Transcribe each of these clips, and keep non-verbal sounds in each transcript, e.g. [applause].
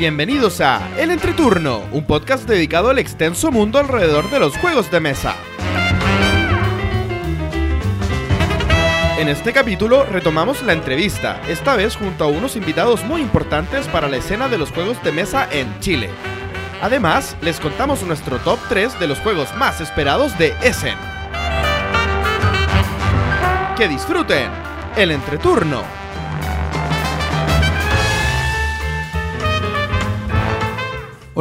Bienvenidos a El Entreturno, un podcast dedicado al extenso mundo alrededor de los juegos de mesa. En este capítulo retomamos la entrevista, esta vez junto a unos invitados muy importantes para la escena de los juegos de mesa en Chile. Además, les contamos nuestro top 3 de los juegos más esperados de Essen. Que disfruten el entreturno.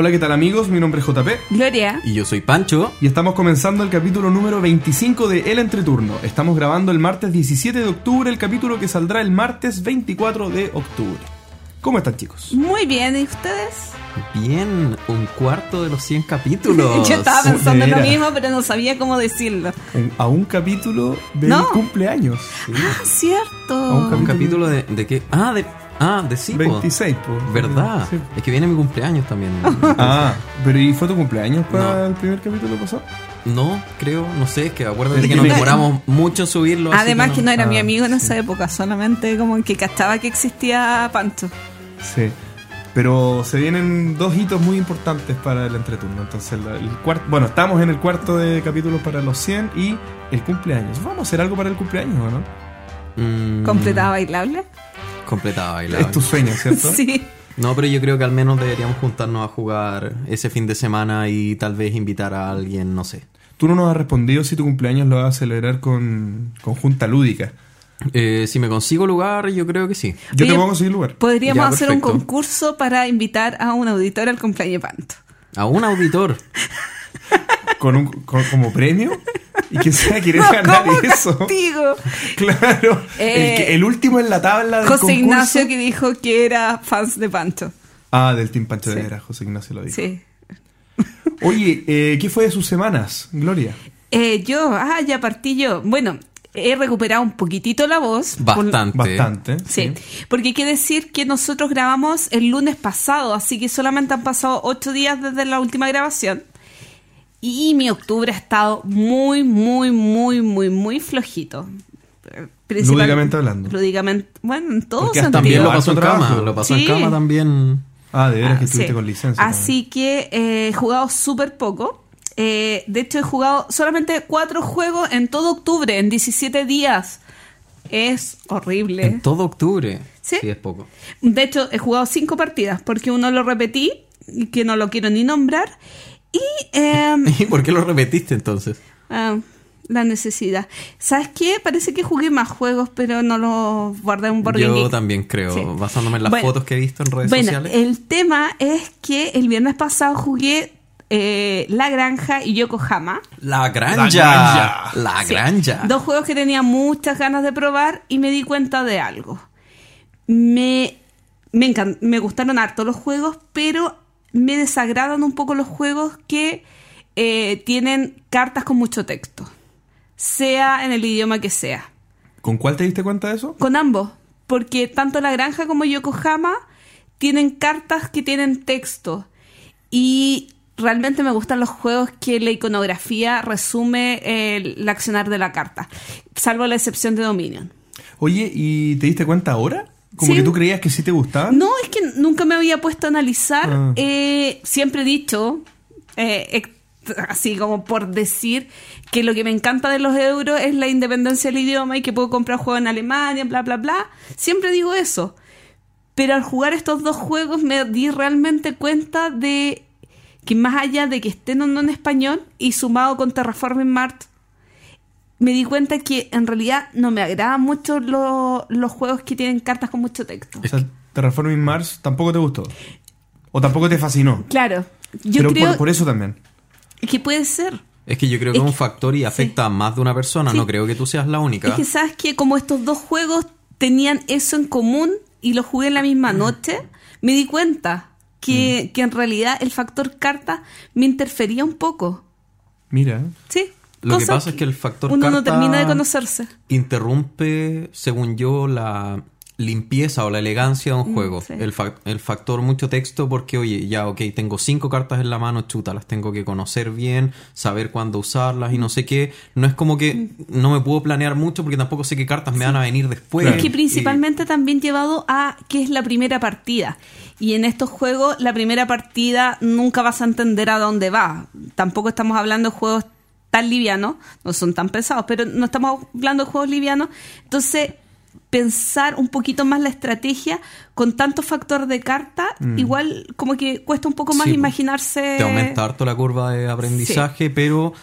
Hola, ¿qué tal amigos? Mi nombre es JP Gloria. Y yo soy Pancho. y estamos comenzando el capítulo número 25 de El Entreturno. Estamos grabando el martes 17 de octubre, el capítulo que saldrá el martes 24 de octubre. ¿Cómo están chicos? Muy bien, ¿y ustedes? Bien, un cuarto de los 100 [laughs] capítulos. Yo estaba de pensando en lo mismo, pero no sabía cómo decirlo. Un- a un capítulo del No. cumpleaños. Ah, cierto. A Un capítulo de, de qué? Ah, de ah, de sí, po. 26, pues. ¿Verdad? Sí. Es que viene mi cumpleaños también. [laughs] Ah, pero ¿y fue tu cumpleaños para No. el primer capítulo pasado? No, creo, no sé, es que acuérdate Es que nos [laughs] demoramos mucho en subirlo. Además que no era Ah, mi amigo en sí. esa época, solamente como que cachaba que existía Pancho. Sí. Pero se vienen dos hitos muy importantes para el entreturno. Entonces, el cuarto, bueno, estamos en el cuarto de capítulos para los 100 y el cumpleaños. ¿Vamos a hacer algo para el cumpleaños o no? Mm, ¿Completada bailable? Completada bailable. Es tu sueño, ¿cierto? [laughs] Sí. No, pero yo creo que al menos deberíamos juntarnos a jugar ese fin de semana y tal vez invitar a alguien, no sé. Tú no nos has respondido si tu cumpleaños lo vas a celebrar con, con junta lúdica. Eh, si me consigo lugar, yo creo que sí. Yo Oye, te puedo conseguir lugar. Podríamos Ya, hacer un concurso para invitar a un auditor al cumpleaños de Panto. A un auditor. [laughs] Con un, con- como premio. Y que sea querer ganar ¿Cómo eso. castigo? [laughs] Claro. Eh, el, que- el último en la tabla del José concurso. Ignacio que dijo que era fans de Pancho. Ah, del Team Pancho de Sí. Vera, José Ignacio lo dijo. Sí. [laughs] Oye, eh, ¿qué fue de sus semanas, Gloria? Eh, yo, ah, ya partí yo. Bueno, he recuperado un poquitito la voz. por- Bastante. Bastante. Sí, porque hay que decir que nosotros grabamos el lunes pasado, así que solamente han pasado ocho días desde la última grabación. Y mi octubre ha estado muy, muy, muy, muy, muy flojito. Lúdicamente hablando. Lúdicamente, bueno, en todo Porque sentido. También lo pasó en cama. Lo pasó Sí. en cama también. Ah, de veras Ah, que estuviste sí. con licencia. Así que eh, he jugado súper poco. Eh, de hecho, he jugado solamente cuatro juegos en todo octubre, en 17 días. Es horrible. En todo octubre. Sí. es poco. De hecho, he jugado cinco partidas porque uno lo repetí, y que no lo quiero ni nombrar. Y em, [laughs] ¿Y por qué lo repetiste entonces? ah, la necesidad. ¿Sabes qué? Parece que jugué más juegos, pero no los guardé en un game Yo también creo, Sí. basándome en las Bueno, fotos que he visto en redes Bueno, sociales. el tema es que el viernes pasado jugué eh, La Granja y Yokohama. La granja. La granja. La Sí. granja. Dos juegos que tenía muchas ganas de probar y me di cuenta de algo. Me, me, encan- me gustaron harto los juegos, pero me desagradan un poco los juegos que eh, tienen cartas con mucho texto. Sea en el idioma que sea. ¿Con cuál te diste cuenta de eso? Con ambos. Porque tanto La Granja como Yokohama tienen cartas que tienen texto. Y realmente me gustan los juegos que la iconografía resume el, el accionar de la carta. Salvo la excepción de Dominion. Oye, ¿y te diste cuenta ahora? Como Sí. que tú creías que sí te gustaban. No, es que nunca me había puesto a analizar. Ah. Eh, siempre he dicho, eh, ex- así como por decir, que lo que me encanta de los euros es la independencia del idioma y que puedo comprar juegos en Alemania, bla, bla, bla. Siempre digo eso. Pero al jugar estos dos juegos me di realmente cuenta de que más allá de que estén o no en español y sumado con Terraforming Mart, me di cuenta que en realidad no me agradan mucho lo- los juegos que tienen cartas con mucho texto. O sea, Terraforming Mars tampoco te gustó. O tampoco te fascinó. Claro, yo Pero creo por, por eso también. que puede ser. Es que yo creo que Es un que- factor y afecta a más de una persona. Sí. No creo que tú seas la única. Es que sabes que como estos dos juegos tenían eso en común y los jugué en la misma noche, me di cuenta que, que en realidad el factor carta me interfería un poco. Mira. Sí. Lo que pasa es que el factor uno no carta- termina de conocerse. Interrumpe, según yo, la, limpieza o la elegancia de un Mm, juego. sí. El, el factor mucho texto porque, oye, ya, ok, tengo cinco cartas en la mano, chuta, las tengo que conocer bien, saber cuándo usarlas y no sé qué. No es como que no me puedo planear mucho porque tampoco sé qué cartas me van a venir después. Es que Y- principalmente también llevado a que es la primera partida. Y en estos juegos, la primera partida nunca vas a entender a dónde va. Tampoco estamos hablando de juegos tan livianos, no son tan pesados, pero no estamos hablando de juegos livianos. Entonces, pensar un poquito más la estrategia con tanto factor de carta, igual como que cuesta un poco más Sí, imaginarse. te aumenta harto la curva de aprendizaje, pero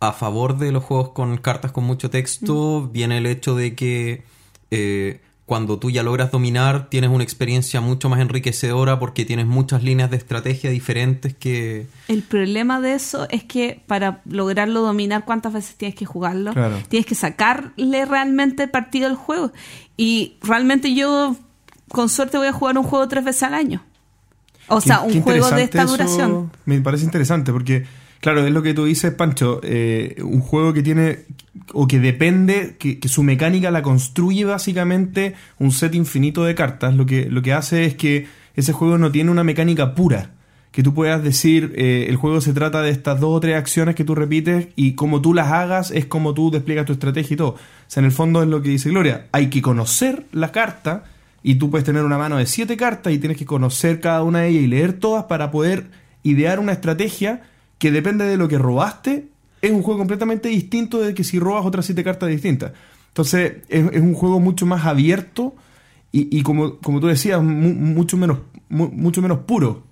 a favor de los juegos con cartas con mucho texto viene el hecho de que eh, cuando tú ya logras dominar tienes una experiencia mucho más enriquecedora porque tienes muchas líneas de estrategia diferentes que... El problema de eso es que para lograrlo dominar, ¿cuántas veces tienes que jugarlo? Claro. Tienes que sacarle realmente partido al juego. Y realmente yo, con suerte, voy a jugar un juego tres veces al año. O Qué- sea, un juego de esta eso. duración. Me parece interesante porque, claro, es lo que tú dices, Pancho. eh, un juego que tiene o que depende, que, que su mecánica la construye básicamente un set infinito de cartas. Lo que, lo que hace es que ese juego no tiene una mecánica pura. Que tú puedas decir, eh, el juego se trata de estas dos o tres acciones que tú repites y como tú las hagas es como tú despliegas tu estrategia y todo. O sea, en el fondo es lo que dice Gloria. Hay que conocer la carta y tú puedes tener una mano de siete cartas y tienes que conocer cada una de ellas y leer todas para poder idear una estrategia que depende de lo que robaste. Es un juego completamente distinto de que si robas otras siete cartas distintas. Entonces, es, es un juego mucho más abierto y, y como, como tú decías, mu- mucho, menos, mu- mucho menos puro.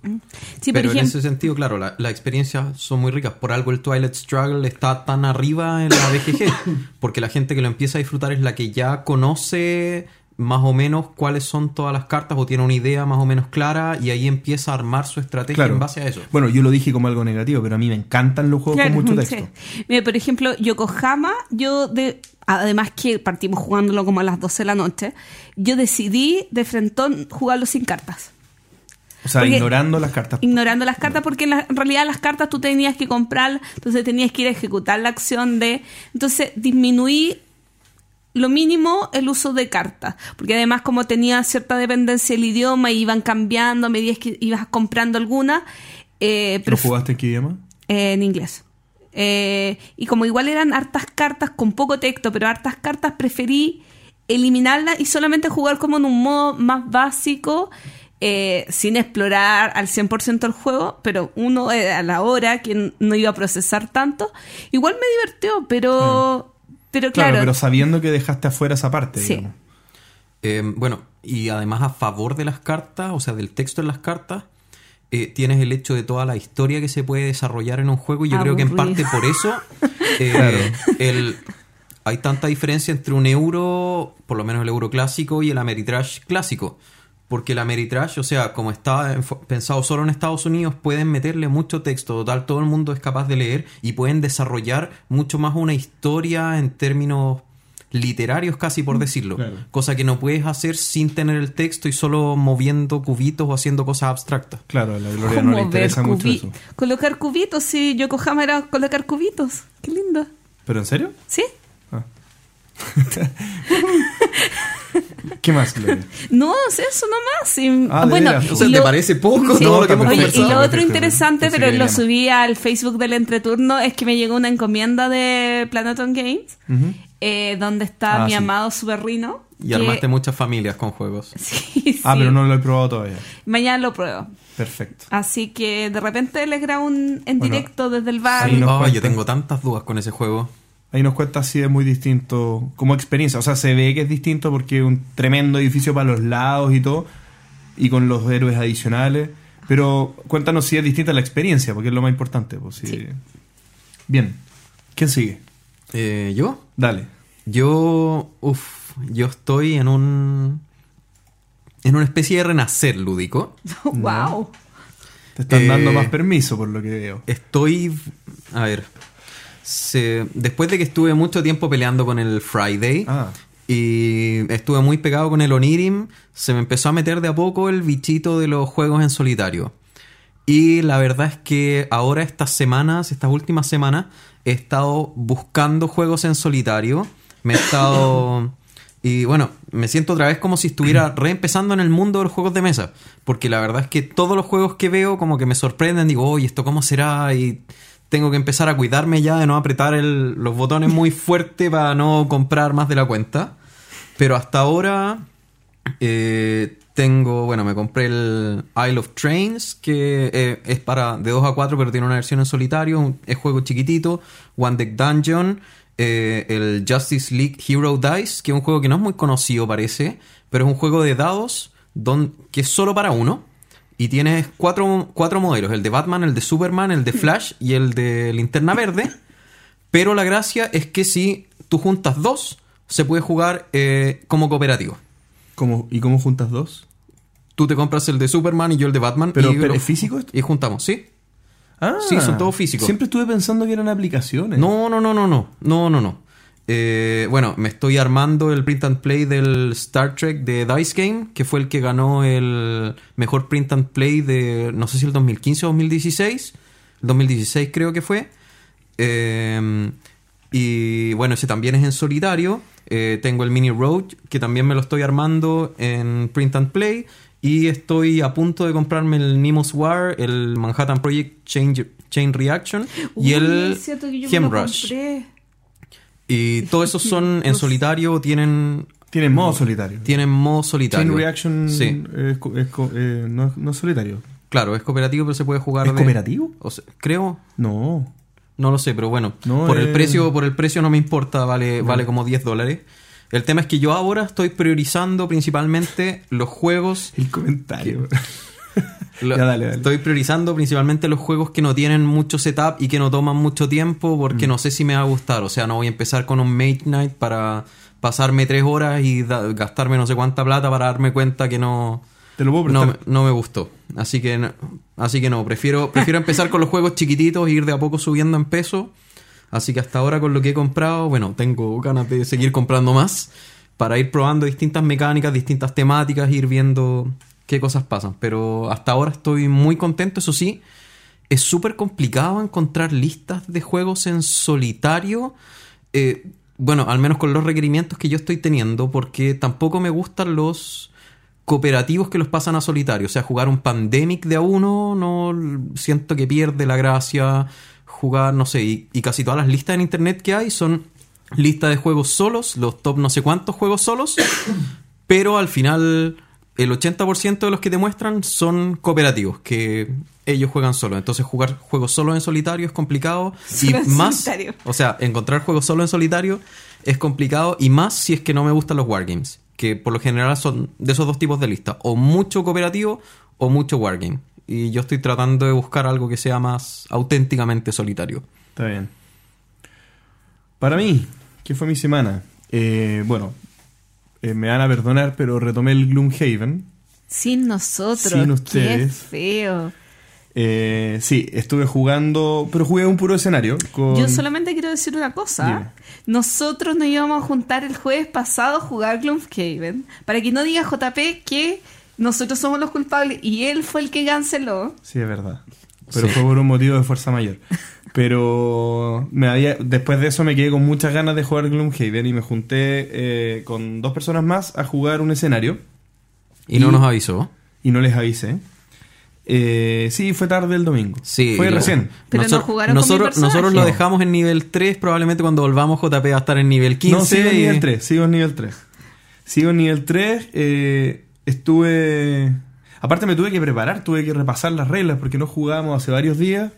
Sí, por Pero en ese sentido, claro, la- las experiencias son muy ricas. Por algo el Twilight Struggle está tan arriba en la BGG. [coughs] porque la gente que lo empieza a disfrutar es la que ya conoce más o menos cuáles son todas las cartas o tiene una idea más o menos clara y ahí empieza a armar su estrategia Claro. en base a eso. Bueno, yo lo dije como algo negativo, pero a mí me encantan los juegos Claro, con mucho [laughs] sí. texto. Mira, por ejemplo, Yokohama, yo de, además que partimos jugándolo como a las 12 de la noche, yo decidí de frentón jugarlo sin cartas. O sea, Porque- ignorando las cartas. Ignorando las cartas, porque en, la- en realidad las cartas tú tenías que comprarlas, entonces tenías que ir a ejecutar la acción de. Entonces disminuí lo mínimo el uso de cartas, porque además, como tenía cierta dependencia del idioma y iban cambiando a medida que ibas comprando alguna, eh, ¿Lo jugaste en qué idioma? eh, en inglés. Eh, y como igual eran hartas cartas con poco texto, pero hartas cartas, preferí eliminarlas y solamente jugar como en un modo más básico, eh, sin explorar al 100% el juego, pero uno eh, a la hora que no iba a procesar tanto. Igual me divirtió, pero, pero Claro, claro. pero sabiendo que dejaste afuera esa parte. Sí. Eh, bueno, y además a favor de las cartas, o sea, del texto en las cartas, eh, tienes el hecho de toda la historia que se puede desarrollar en un juego y yo creo que en parte por eso [laughs] eh, Claro. el, hay tanta diferencia entre un euro, por lo menos el euro clásico, y el Ameritrash clásico. Porque el Ameritrash, o sea, como está enfo- pensado solo en Estados Unidos, pueden meterle mucho texto, total, todo el mundo es capaz de leer y pueden desarrollar mucho más una historia en términos literarios casi por decirlo. Claro. Cosa que no puedes hacer sin tener el texto y solo moviendo cubitos o haciendo cosas abstractas. Claro, a la Gloria no le interesa mucho eso. Colocar cubitos, sí, Yokohama era colocar cubitos. Qué lindo. ¿Pero en serio? ¿Sí? Ah. [laughs] [laughs] ¿Qué más, Gloria? [laughs] No, es eso nomás. sí. Ah, ¿de bueno, veras? O sea, y ¿te parece poco Sí. todo lo que hemos Oye, y lo otro interesante, pero lo subí al Facebook del entreturno, es que me llegó una encomienda de Planeton Games, eh, donde está Ah, mi sí. amado Superrino. Y que- armaste muchas familias con juegos. [laughs] Sí, Ah, pero no lo he probado todavía. Mañana lo pruebo. Perfecto. Así que de repente les grabo un, en Bueno, directo desde el bar. yo tengo tantas dudas con ese juego. Ahí nos cuenta si es muy distinto como experiencia. O sea, se ve que es distinto porque es un tremendo edificio para los lados y todo. Y con los héroes adicionales. Pero cuéntanos si es distinta la experiencia, porque es lo más importante. Pues, sí. Sí. Bien. ¿Quién sigue? Eh, ¿Yo? Dale. Yo, uff, yo estoy en un, en una especie de renacer lúdico. [laughs] wow. Te están Eh, dando más permiso por lo que veo. Estoy, a ver, se- después de que estuve mucho tiempo peleando con el Friday Ah. y estuve muy pegado con el Onirim, se me empezó a meter de a poco el bichito de los juegos en solitario. Y la verdad es que ahora estas semanas, estas últimas semanas, he estado buscando juegos en solitario. Me he estado [coughs] Y bueno, me siento otra vez como si estuviera [coughs] reempezando en el mundo de los juegos de mesa. Porque la verdad es que todos los juegos que veo como que me sorprenden. Digo, oye, ¿esto cómo será? Y tengo que empezar a cuidarme ya de no apretar el- los botones muy [laughs] fuerte para no comprar más de la cuenta. Pero hasta ahora eh, tengo, bueno, me compré el Isle of Trains, que eh, es para de 2 a 4, pero tiene una versión en solitario, un- es juego chiquitito, One Deck Dungeon, eh, el Justice League Hero Dice, que es un juego que no es muy conocido parece, pero es un juego de dados don- que es solo para uno. Y tienes cuatro, cuatro modelos, el de Batman, el de Superman, el de Flash y el de Linterna Verde. Pero la gracia es que si tú juntas dos, se puede jugar eh, como cooperativo. ¿Cómo, ¿Y cómo juntas dos? Tú te compras el de Superman y yo el de Batman. Pero- y pero lo- ¿es físico esto? Y juntamos, ¿sí? Ah, Sí, son todos físicos. Siempre estuve pensando que eran aplicaciones. No, no, no, no, no. No, no, no. Eh, bueno, me estoy armando el print and play del Star Trek de Dice Game, que fue el que ganó el mejor print and play de, no sé si el 2015 o 2016. El 2016 creo que fue. Eh, y bueno, ese también es en solitario. Eh, tengo el Mini Road, que también me lo estoy armando en print and play. Y estoy a punto de comprarme el Nemo's War, el Manhattan Project Chain, Chain Reaction y el es Y todos esos son en solitario, tienen, Tiene modo solitario. tienen modo solitario. Chain Reaction Sí, es eh, no, es- no es solitario. claro, es cooperativo, pero se puede jugar ¿Es de- cooperativo? o sea, creo, No. no lo sé, pero bueno, No, por el eh. precio, por el precio no me importa, vale, vale como 10 dólares. El tema es que yo ahora estoy priorizando principalmente los juegos. El comentario. [laughs] lo- Ya, dale, dale. Estoy priorizando principalmente los juegos que no tienen mucho setup y que no toman mucho tiempo porque Mm. no sé si me va a gustar. O sea, no voy a empezar con un Mate Night para pasarme tres horas y gastarme no sé cuánta plata para darme cuenta que no, Te lo puedo no me gustó. Así que no, así que no, prefiero, prefiero [laughs] empezar con los juegos chiquititos e ir de a poco subiendo en peso. Así que hasta ahora con lo que he comprado, bueno, tengo ganas de seguir comprando más para ir probando distintas mecánicas, distintas temáticas, ir viendo qué cosas pasan. Pero hasta ahora estoy muy contento, eso sí. Es súper complicado encontrar listas de juegos en solitario. Eh, bueno, al menos con los requerimientos que yo estoy teniendo, porque tampoco me gustan los cooperativos que los pasan a solitario. O sea, jugar un Pandemic de a uno, no siento que pierde la gracia. Jugar, no sé, y, y casi todas las listas en internet que hay son listas de juegos solos, los top no sé cuántos juegos solos, [coughs] pero al final el 80% de los que te muestran son cooperativos, que ellos juegan solo. Entonces jugar juegos solo en solitario es complicado [laughs] y Solo en más, solitario. o sea, encontrar juegos solo en solitario es complicado y más si es que no me gustan los wargames, que por lo general son de esos dos tipos de listas, o mucho cooperativo o mucho wargame. Y yo estoy tratando de buscar algo que sea más auténticamente solitario. Está bien. Para mí, ¿qué fue mi semana? Eh, bueno, eh, me van a perdonar, pero retomé el Gloomhaven. Sin nosotros. Sin ustedes. Qué feo. Eh, sí, estuve jugando, pero jugué un puro escenario. Con... Yo solamente quiero decir una cosa. Dime. Nosotros nos íbamos a juntar el jueves pasado a jugar Gloomhaven. Para que no diga JP que nosotros somos los culpables y él fue el que canceló. Sí, es verdad. Pero Sí. fue por un motivo de fuerza mayor. [laughs] Pero me había, después de eso me quedé con muchas ganas de jugar Gloomhaven y me junté eh, con dos personas más a jugar un escenario Y, no nos avisó. y no les avisé. Eh, sí, fue tarde el domingo. Sí, Fue lo- recién. Pero no Nosotros- jugaron con mi nosotros, personaje. nosotros lo No. dejamos en nivel 3. Probablemente cuando volvamos, JP va a estar en nivel 15. No, sigo en y- nivel 3, sigo en nivel 3. Sigo en nivel 3, eh, estuve... Aparte me tuve que preparar, tuve que repasar las reglas porque no jugábamos hace varios días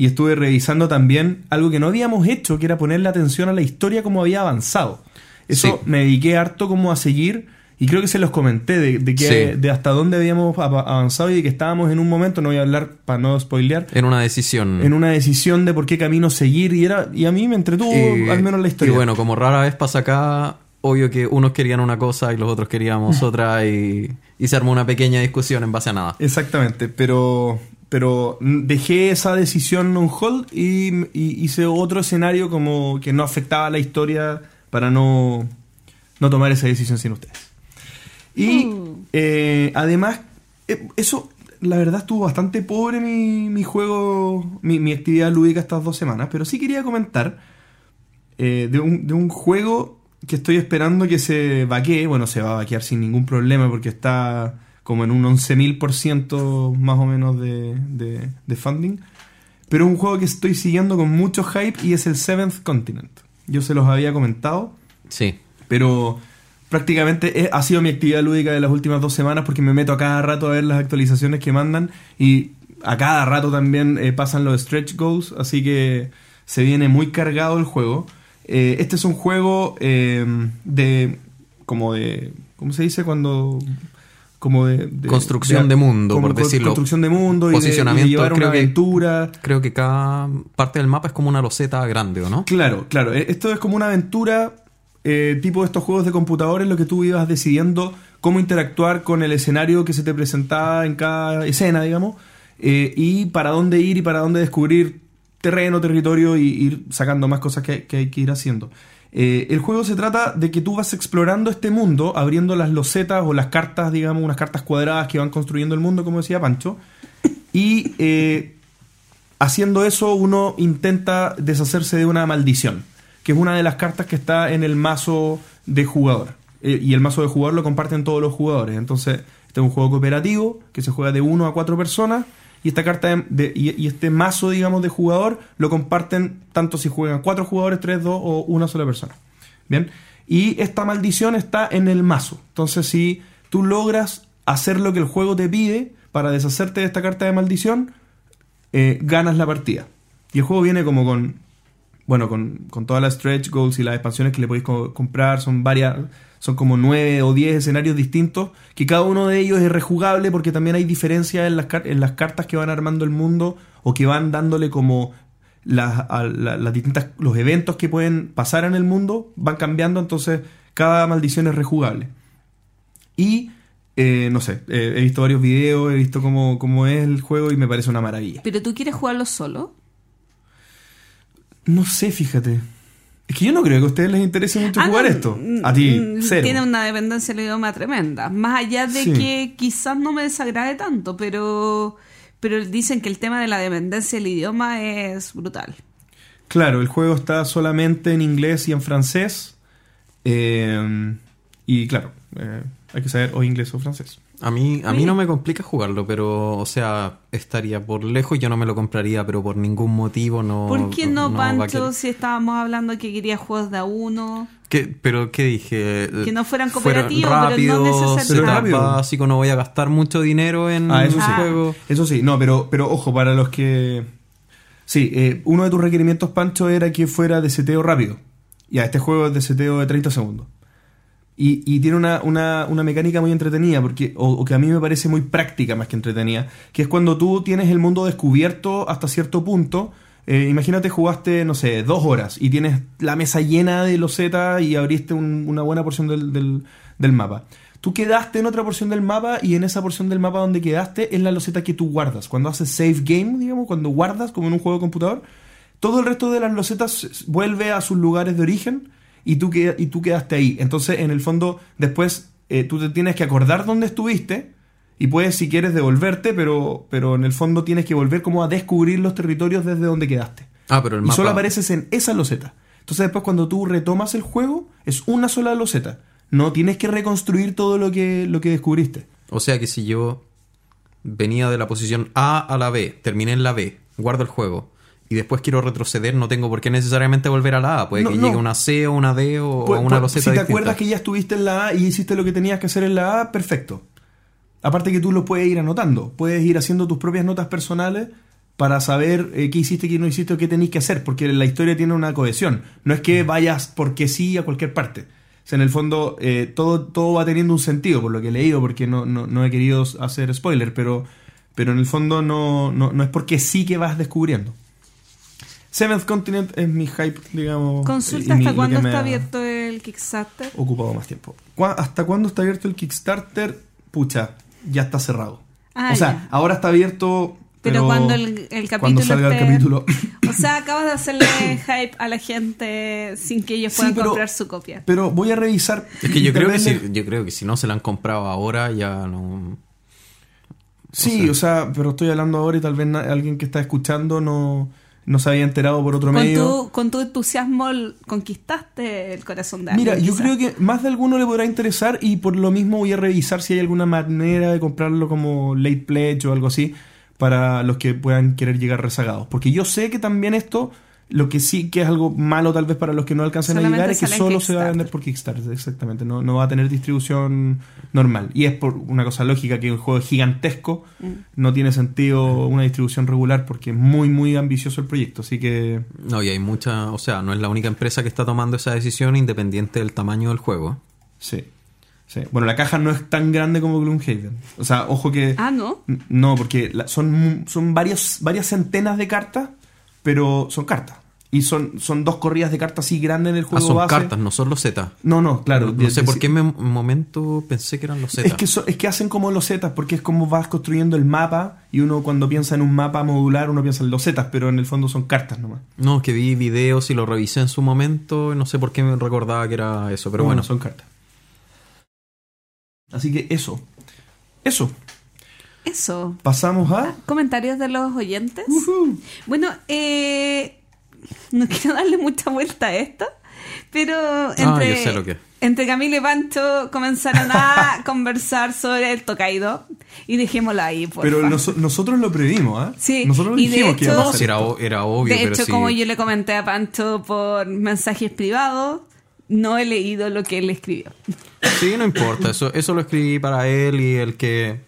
y estuve revisando también algo que no habíamos hecho, que era ponerle atención a la historia como había avanzado. Eso Sí. me dediqué harto como a seguir y creo que se los comenté de, de que, Sí. de hasta dónde habíamos av- avanzado y de que estábamos en un momento, no voy a hablar para no spoilear, En una decisión. en una decisión de por qué camino seguir y era y a mí me entretuvo al menos la historia. Y bueno, como rara vez pasa acá, obvio que unos querían una cosa y los otros queríamos [laughs] otra y, y se armó una pequeña discusión en base a nada. Exactamente, pero, pero dejé esa decisión on hold y, y hice otro escenario como que no afectaba la historia para no, no tomar esa decisión sin ustedes. Y Mm. eh, además, eh, eso, la verdad estuvo bastante pobre mi, mi juego, mi, mi actividad lúdica estas dos semanas, pero sí quería comentar eh, de, un, de un juego que estoy esperando que se vaquee. Bueno, se va a vaquear sin ningún problema porque está como en un 11.000% más o menos de, de, de funding. Pero es un juego que estoy siguiendo con mucho hype y es el Seventh Continent. Yo se los había comentado, Sí. pero prácticamente ha sido mi actividad lúdica de las últimas dos semanas porque me meto a cada rato a ver las actualizaciones que mandan y a cada rato también eh, pasan los stretch goals, así que se viene muy cargado el juego. Eh, este es un juego eh, de como de ¿cómo se dice cuando como de, de- Construcción de mundo, como por decirlo. construcción de mundo y de, Posicionamiento, llevar una creo que- aventura Creo que cada parte del mapa es como una loseta grande, ¿o no? Claro, claro. Eh, Esto es como una aventura eh, tipo de estos juegos de computadores, lo que tú ibas decidiendo cómo interactuar con el escenario que se te presentaba en cada escena, digamos, eh, y para dónde ir y para dónde descubrir terreno, territorio y ir sacando más cosas que, que hay que ir haciendo. Eh, el juego se trata de que tú vas explorando este mundo, abriendo las losetas o las cartas, digamos, unas cartas cuadradas que van construyendo el mundo, como decía Pancho, y eh, haciendo eso uno intenta deshacerse de una maldición, que es una de las cartas que está en el mazo de jugador. Eh, y el mazo de jugador lo comparten todos los jugadores. Entonces, este es un juego cooperativo que se juega de uno a cuatro personas. Y esta carta de- de- y, este mazo, digamos, de jugador lo comparten tanto si juegan cuatro jugadores, tres, dos o una sola persona. Bien. Y esta maldición está en el mazo. Entonces, si tú logras hacer lo que el juego te pide para deshacerte de esta carta de maldición, eh, ganas la partida. Y el juego viene como con, bueno, con, con todas las stretch goals y las expansiones que le podéis co- comprar. Son varias, son como nueve o diez escenarios distintos, que cada uno de ellos es rejugable porque también hay diferencias en las, en las cartas que van armando el mundo o que van dándole como las, a la- las distintas, los eventos que pueden pasar en el mundo van cambiando, entonces cada maldición es rejugable. Y, eh, no sé, eh, he visto varios videos, he visto cómo, cómo es el juego y me parece una maravilla. ¿Pero tú quieres jugarlo solo? No sé, fíjate. Es que yo no creo que a ustedes les interese mucho Ah, jugar no, esto. A ti, cero. Tiene una dependencia del idioma tremenda. Más allá de Sí. que quizás no me desagrade tanto, pero, pero dicen que el tema de la dependencia del idioma es brutal. Claro, el juego está solamente en inglés y en francés. eh, y claro, eh, hay que saber o inglés o francés. A mí, a mí no me complica jugarlo, pero, o sea, estaría por lejos, yo no me lo compraría, pero por ningún motivo no. ¿Por qué no, Pancho, si estábamos hablando que quería juegos de a uno? ¿Qué- ¿Pero qué dije? Que no fueran cooperativos, pero no necesariamente. Pero rápido. básico, no voy a gastar mucho dinero en Ah, eso un sí. juego. Eso sí, no, pero, pero ojo, para los que... Sí, eh, uno de tus requerimientos, Pancho, era que fuera de seteo rápido. Ya, este juego es de seteo de 30 segundos. Y, tiene una, una, una mecánica muy entretenida, porque, o, que a mí me parece muy práctica más que entretenida, que es cuando tú tienes el mundo descubierto hasta cierto punto. eh, imagínate jugaste, no sé, dos horas y tienes la mesa llena de losetas y abriste un- una buena porción del, del, del mapa. Tú quedaste en otra porción del mapa y en esa porción del mapa donde quedaste es la loseta que tú guardas. Cuando haces save game, digamos, cuando guardas como en un juego de computador, todo el resto de las losetas vuelve a sus lugares de origen y tú, y tú quedaste ahí. Entonces, en el fondo, después eh, tú te tienes que acordar dónde estuviste y puedes, si quieres, devolverte, pero, pero en el fondo tienes que volver como a descubrir los territorios desde donde quedaste. Ah, pero el Y solo apareces en esa loseta. Entonces, después, cuando tú retomas el juego, es una sola loseta. No tienes que reconstruir todo lo que, lo que descubriste. O sea que si yo venía de la posición A a la B, terminé en la B, guardo el juego y después quiero retroceder, no tengo por qué necesariamente volver a la A. Puede No, que no. llegue una C o una D o Pues- una pues, si te distinta. acuerdas que ya estuviste en la A y hiciste lo que tenías que hacer en la A, perfecto. Aparte que tú lo puedes ir anotando. Puedes ir haciendo tus propias notas personales para saber eh, qué hiciste, qué no hiciste o qué tenéis que hacer. Porque la historia tiene una cohesión. No es que vayas porque sí a cualquier parte. O sea, en el fondo eh, todo, todo va teniendo un sentido, por lo que he leído, porque no, no, no he querido hacer spoiler, pero, pero en el fondo no, no, no es porque sí que vas descubriendo. Seventh Continent es mi hype, digamos. Consulta mi- hasta cuándo está abierto el Kickstarter. ocupado más tiempo. ¿Cuá- ¿Hasta cuándo está abierto el Kickstarter? Pucha, ya está cerrado. Ah, o sea, ya. ahora está abierto. Pero, Pero, cuando el, el capítulo cuando salga el capítulo. O sea, acabas de hacerle [coughs] hype a la gente sin que ellos Sí, puedan pero- comprar su copia. Pero voy a revisar. Es que yo creo que, si, yo creo que si no se la han comprado ahora ya no... Sí, o sea, pero estoy hablando ahora y tal vez alguien que está escuchando no no se había enterado por otro Con medio. tu, con tu entusiasmo conquistaste el corazón de Mira, alguien. yo quizá. creo que más de alguno le podrá interesar y por lo mismo voy a revisar si hay alguna manera de comprarlo como late pledge o algo así para los que puedan querer llegar rezagados. Porque yo sé que también esto, lo que sí que es algo malo tal vez para los que no alcancen a llegar es que solo se va a vender por Kickstarter, exactamente. No, no va a tener distribución normal. Y es por una cosa lógica que un juego gigantesco Mm. no tiene sentido una distribución regular porque es muy, muy ambicioso el proyecto. Así que... No, y hay mucha, o sea, no es la única empresa que está tomando esa decisión independiente del tamaño del juego. Sí. sí. Bueno, la caja no es tan grande como Gloomhaven. O sea, ojo que... Ah, ¿no? No, porque la- son, son varios, varias centenas de cartas, pero son cartas. Y son, son dos corridas de cartas así grandes en el Ah, juego son base. cartas, no son los Z. No, no, claro. no, sé por qué en un momento pensé que eran los Z. Es que, so- es que hacen como los zetas, porque es como vas construyendo el mapa y uno cuando piensa en un mapa modular, uno piensa en los zetas, pero en el fondo son cartas nomás. No, es que vi videos y lo revisé en su momento. y No sé por qué me recordaba que era eso, pero bueno. son cartas. Así que eso. Eso. Eso. Pasamos a... ¿Comentarios de los oyentes? Bueno, eh, [laughs] no quiero darle mucha vuelta a esto, pero entre, Ah, yo sé lo que es. entre Camilo y Pancho comenzaron a [laughs] conversar sobre el Tokaido y dejémoslo ahí, por Pero noso- nosotros lo previmos, ¿ah? Sí, Nosotros y de dijimos que hecho- No, hacer era, era obvio, De pero hecho, sí. como yo le comenté a Pancho por mensajes privados, no he leído lo que él escribió. Sí, no importa. Eso, eso lo escribí para él y el que,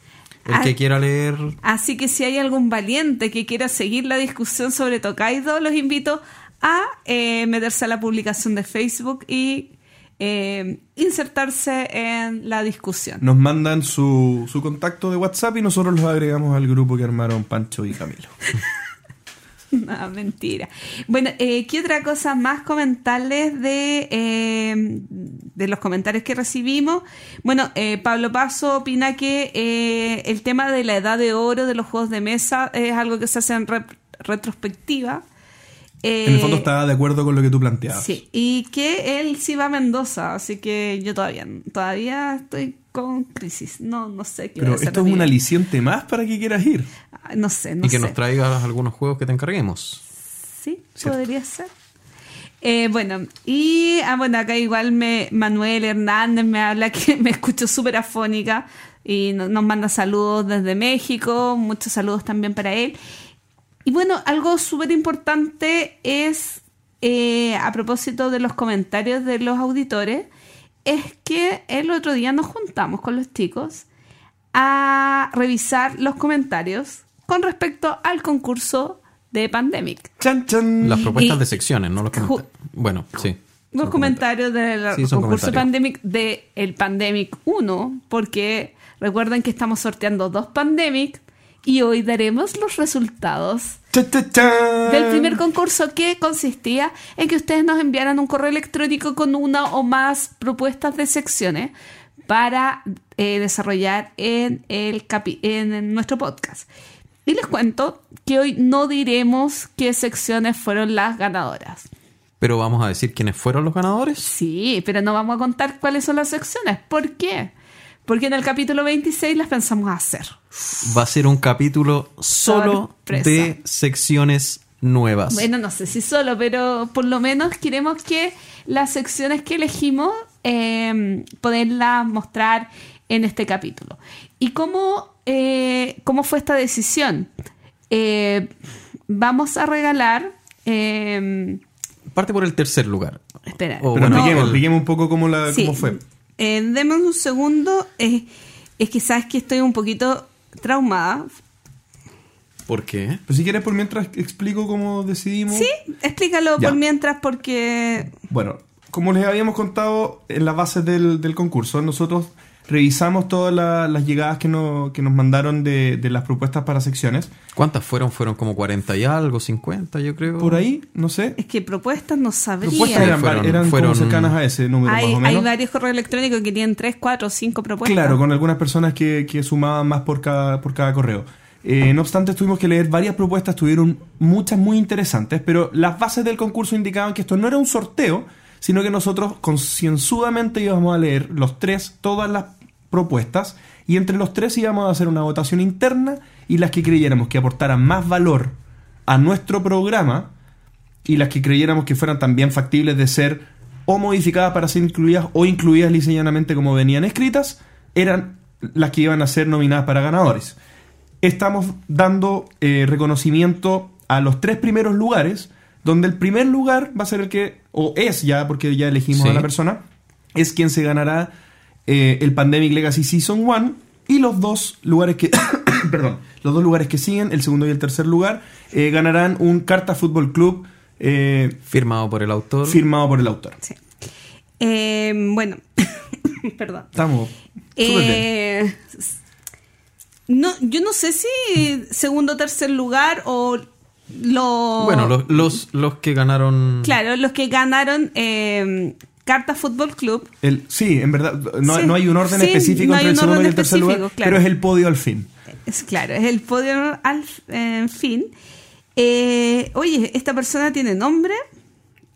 el Ah. que quiera leer. Así que si hay algún valiente que quiera seguir la discusión sobre Tokaido, los invito a eh, meterse a la publicación de Facebook y eh, insertarse en la discusión. Nos mandan su, su contacto de WhatsApp y nosotros los agregamos al grupo que armaron Pancho y Camilo. [laughs] [laughs] No, mentira. Bueno, eh, ¿qué otra cosa más comentarles de, eh, de los comentarios que recibimos? Bueno, eh, Pablo Paso opina que eh, el tema de la edad de oro de los juegos de mesa es algo que se hace en re- retrospectiva. En el fondo estaba de acuerdo con lo que tú planteabas. Sí, y que él sí va a Mendoza, así que yo todavía, todavía estoy con crisis. No, no sé qué Pero esto es un aliciente más para que quieras ir. Ah, No sé, no y que sé. nos traigas algunos juegos que te encarguemos. Sí, Cierto. podría ser. Eh, bueno, y ah, bueno, acá igual me Manuel Hernández me habla que [laughs] me escucho súper afónica y no- nos manda saludos desde México, muchos saludos también para él. Y bueno, algo súper importante es, eh, a propósito de los comentarios de los auditores, es que el otro día nos juntamos con los chicos a revisar los comentarios con respecto al concurso de Pandemic. Chan, chan. Las propuestas Y- de secciones, no los comentarios. Bueno, sí. Los comentarios del Sí, concurso comentarios. Pandemic de el Pandemic 1, porque recuerden que estamos sorteando dos Pandemic y hoy daremos los resultados del primer concurso que consistía en que ustedes nos enviaran un correo electrónico con una o más propuestas de secciones para eh, desarrollar en, el capi- en, en nuestro podcast. Y les cuento que hoy no diremos qué secciones fueron las ganadoras. Pero vamos a decir quiénes fueron los ganadores. Sí, pero no vamos a contar cuáles son las secciones. ¿Por qué? Porque en el capítulo 26 las pensamos hacer. Va a ser un capítulo solo Sorpresa. de secciones nuevas. Bueno, no sé si solo, pero por lo menos queremos que las secciones que elegimos eh, poderlas mostrar en este capítulo. ¿Y cómo, eh, cómo fue esta decisión? Eh, vamos a regalar... eh, Parte por el tercer lugar. espera, O Pero bueno, expliquemos, el- expliquemos un poco cómo, la, Sí. cómo fue. Eh, deme un segundo. eh, es que sabes que estoy un poquito traumada. ¿Por qué? Pues si quieres, por mientras explico cómo decidimos. Sí, explícalo Ya. por mientras porque... Bueno, como les habíamos contado en las bases del, del concurso, nosotros revisamos todas la- las llegadas que, no- que nos mandaron de, de las propuestas para secciones. ¿Cuántas fueron? Fueron como 40 y algo, 50 yo creo. Por ahí, no sé. Es que propuestas no sabría. Propuestas eran, Fueron- eran fueron- como cercanas a ese número, hay, más o hay menos. varios correos electrónicos que tienen 3, 4, 5 propuestas. Claro, con algunas personas que, que sumaban más por cada, por cada correo. Eh, no obstante, tuvimos que leer varias propuestas, tuvieron muchas muy interesantes, pero las bases del concurso indicaban que esto no era un sorteo, sino que nosotros concienzudamente íbamos a leer los tres, todas las propuestas, y entre los tres íbamos a hacer una votación interna y las que creyéramos que aportaran más valor a nuestro programa, y las que creyéramos que fueran también factibles de ser o modificadas para ser incluidas o incluidas liceñamente como venían escritas, eran las que iban a ser nominadas para ganadores. Estamos dando eh, reconocimiento a los tres primeros lugares, donde el primer lugar va a ser el que, o es ya, porque ya elegimos Sí. a la persona, es quien se ganará eh, el Pandemic Legacy Season 1 y los dos lugares que [coughs] perdón, los dos lugares que siguen, el segundo y el tercer lugar, eh, ganarán un Carta Fútbol Club eh, Firmado por el autor. firmado por el autor. Sí. Eh, bueno, [coughs] perdón. Estamos bien. Eh, no, yo no sé si segundo o tercer lugar o lo... Bueno, los, los, los que ganaron. Claro, los que ganaron eh, Carta Fútbol Club. El- sí, en verdad, no, Sí. no hay un orden Sí, específico no entre el un segundo y el tercer lugar, claro. pero es el podio al fin. Es claro, es el podio al en fin. Eh, oye, ¿esta persona tiene nombre?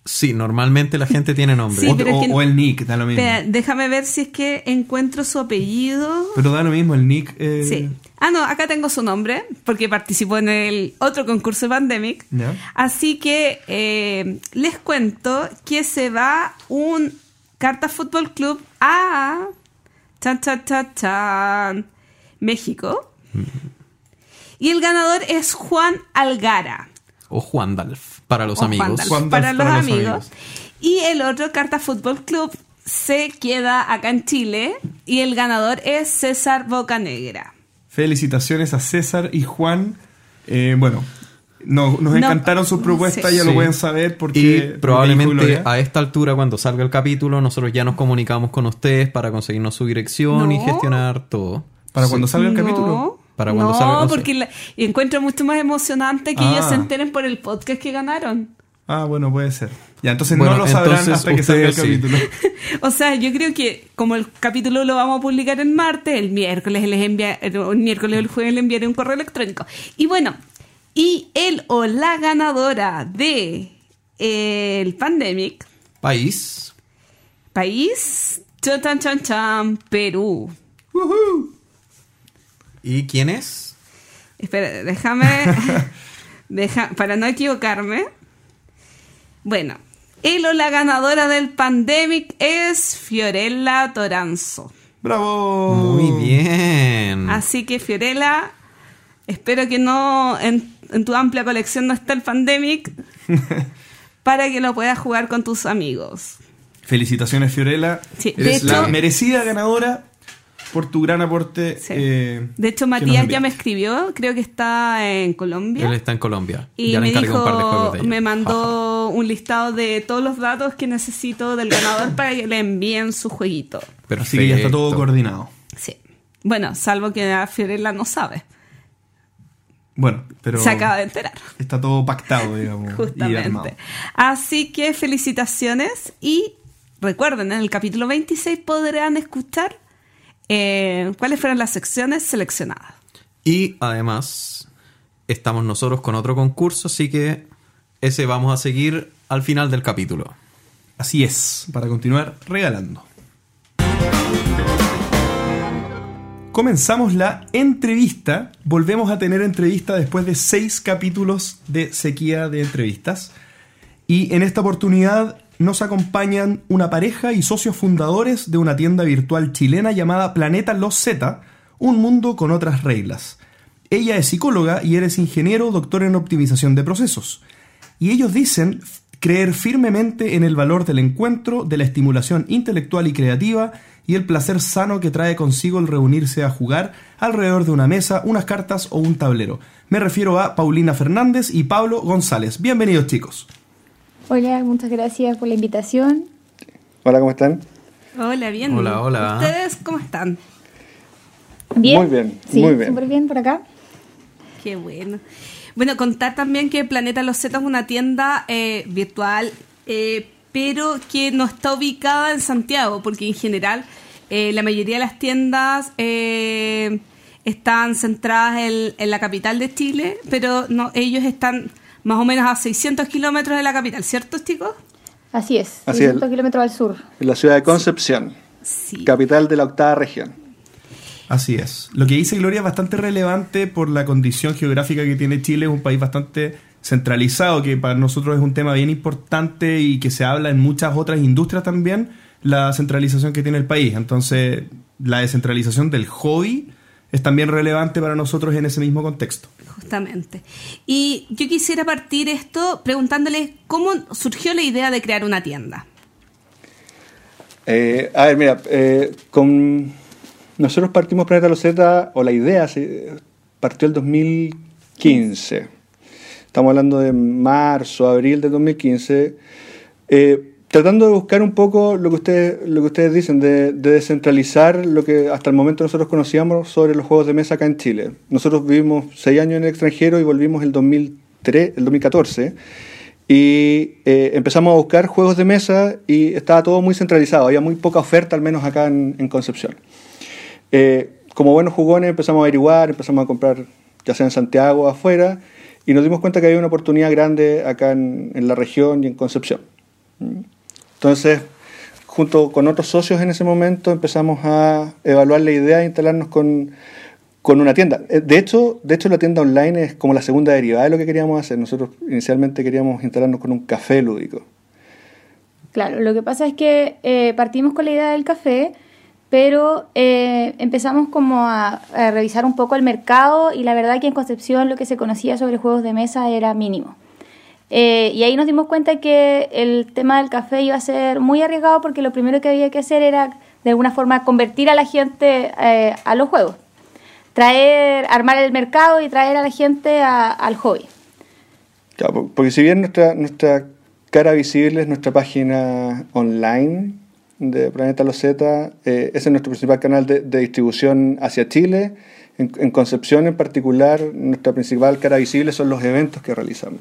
Sí, normalmente la gente tiene nombre. Sí, o, pero es o- que- o el nick, da lo mismo. Espera, déjame ver si es que encuentro su apellido. Pero da lo mismo, el nick. eh, Sí. Ah, no, acá tengo su nombre, porque participó en el otro concurso de Pandemic. Así que eh, les cuento que se va un Carta Fútbol Club a chan, chan, chan, chan, México. Y el ganador es Juan Algara. O Juan Dalf, para los o amigos. Juan Dalf, Juan Dalf para, los, para los amigos. amigos. Y el otro Carta Fútbol Club se queda acá en Chile y el ganador es César Bocanegra. Felicitaciones a César y Juan. Eh, bueno, no- nos No, encantaron sus propuestas, sí. ya lo Sí. pueden saber porque... Y probablemente a esta altura, cuando salga el capítulo, nosotros ya nos comunicamos con ustedes para conseguirnos su dirección y gestionar todo. Para Sí. cuando salga el No, capítulo. Para cuando no, salga, no sé. porque la- encuentro mucho más emocionante que Ah. ellos se enteren por el podcast que ganaron. Ah, bueno, puede ser. Ya, entonces Bueno, no lo sabrán entonces hasta que salga el sí. capítulo. [laughs] O sea, yo creo que como el capítulo lo vamos a publicar el martes, el miércoles les envía, el miércoles o el jueves le enviaré un correo electrónico. Y bueno, y el o la ganadora de eh, el Pandemic, País. país, chan, chan, chan, chan, Perú. ¿Y quién es? Espera, déjame. [laughs] deja, para no equivocarme. Bueno, el o la ganadora del Pandemic es Fiorella Toranzo. ¡Bravo! Muy bien. Así que Fiorella, espero que no en, en tu amplia colección no esté el Pandemic [laughs] para que lo puedas jugar con tus amigos. Felicitaciones, Fiorella. Sí, de Eres hecho- la merecida ganadora por tu gran aporte. Sí. eh, De hecho, Matías ya me escribió, creo que está en Colombia. Él está en Colombia. Y ya le me encargué un par de dijo, juegos de ella. me mandó un listado de todos los datos que necesito del ganador para que le envíen su jueguito. Perfecto. Así que ya está todo coordinado. Sí. Bueno, salvo que a Fiorella no sabe. Bueno, pero Se acaba de enterar. está todo pactado, [laughs] digamos. Justamente. Así que felicitaciones y recuerden, en el capítulo 26 podrán escuchar eh, cuáles fueron las secciones seleccionadas. Y además, estamos nosotros con otro concurso, así que ese vamos a seguir al final del capítulo. Así es, para continuar regalando. Comenzamos la entrevista. Volvemos a tener entrevista después de seis capítulos de sequía de entrevistas. Y en esta oportunidad nos acompañan una pareja y socios fundadores de una tienda virtual chilena llamada Planeta Los Z, un mundo con otras reglas. Ella es psicóloga y eres ingeniero, doctor en optimización de procesos. Y ellos dicen creer firmemente en el valor del encuentro, de la estimulación intelectual y creativa y el placer sano que trae consigo el reunirse a jugar alrededor de una mesa, unas cartas o un tablero. Me refiero a Paulina Fernández y Pablo González. Bienvenidos chicos. Hola, muchas gracias por la invitación. Hola, ¿cómo están? Hola, bien. Hola, hola. ¿Ustedes cómo están? Bien. Muy bien, Sí, muy bien. súper bien por acá. Qué bueno. Bueno, contar también que Planeta Los Z es una tienda eh, virtual, eh, pero que no está ubicada en Santiago, porque en general eh, la mayoría de las tiendas eh, están centradas en, en la capital de Chile, pero no, ellos están más o menos a 600 kilómetros de la capital, ¿cierto, chicos? Así es, Así 600 es. kilómetros al sur. En la ciudad de Concepción, Sí. capital de la octava región. Así es. Lo que dice Gloria es bastante relevante por la condición geográfica que tiene Chile, es un país bastante centralizado, que para nosotros es un tema bien importante y que se habla en muchas otras industrias también, la centralización que tiene el país. Entonces, la descentralización del hobby es también relevante para nosotros en ese mismo contexto. Justamente. Y yo quisiera partir esto preguntándole cómo surgió la idea de crear una tienda. Eh, a ver, mira, eh, con nosotros partimos Planeta Loseta, o la idea se partió el 2015. Estamos hablando de marzo, abril del 2015. Eh, tratando de buscar un poco lo que ustedes, dicen, de, descentralizar lo que hasta el momento nosotros conocíamos sobre los juegos de mesa acá en Chile. Nosotros vivimos seis años en el extranjero y volvimos el 2003, el 2014. Y eh, empezamos a buscar juegos de mesa y estaba todo muy centralizado, había muy poca oferta, al menos acá en, Concepción. Eh, como buenos jugones empezamos a averiguar, empezamos a comprar ya sea en Santiago o afuera, y nos dimos cuenta que había una oportunidad grande acá en, en la región y en Concepción. Entonces, junto con otros socios en ese momento, empezamos a evaluar la idea de instalarnos con, una tienda. Eh, de hecho, de hecho, la tienda online es como la segunda derivada de lo que queríamos hacer. Nosotros inicialmente queríamos instalarnos con un café lúdico. Claro, lo que pasa es que eh, partimos con la idea del café, pero eh, empezamos como a, revisar un poco el mercado y la verdad que en Concepción lo que se conocía sobre juegos de mesa era mínimo. Eh, y ahí nos dimos cuenta que el tema del café iba a ser muy arriesgado porque lo primero que había que hacer era de alguna forma convertir a la gente eh, a los juegos. Traer, armar el mercado y traer a la gente al hobby. Claro, porque si bien nuestra, nuestra cara visible es nuestra página online de Planeta Loseta, eh, ese es nuestro principal canal de, distribución hacia Chile. en Concepción en particular, nuestra principal cara visible son los eventos que realizamos.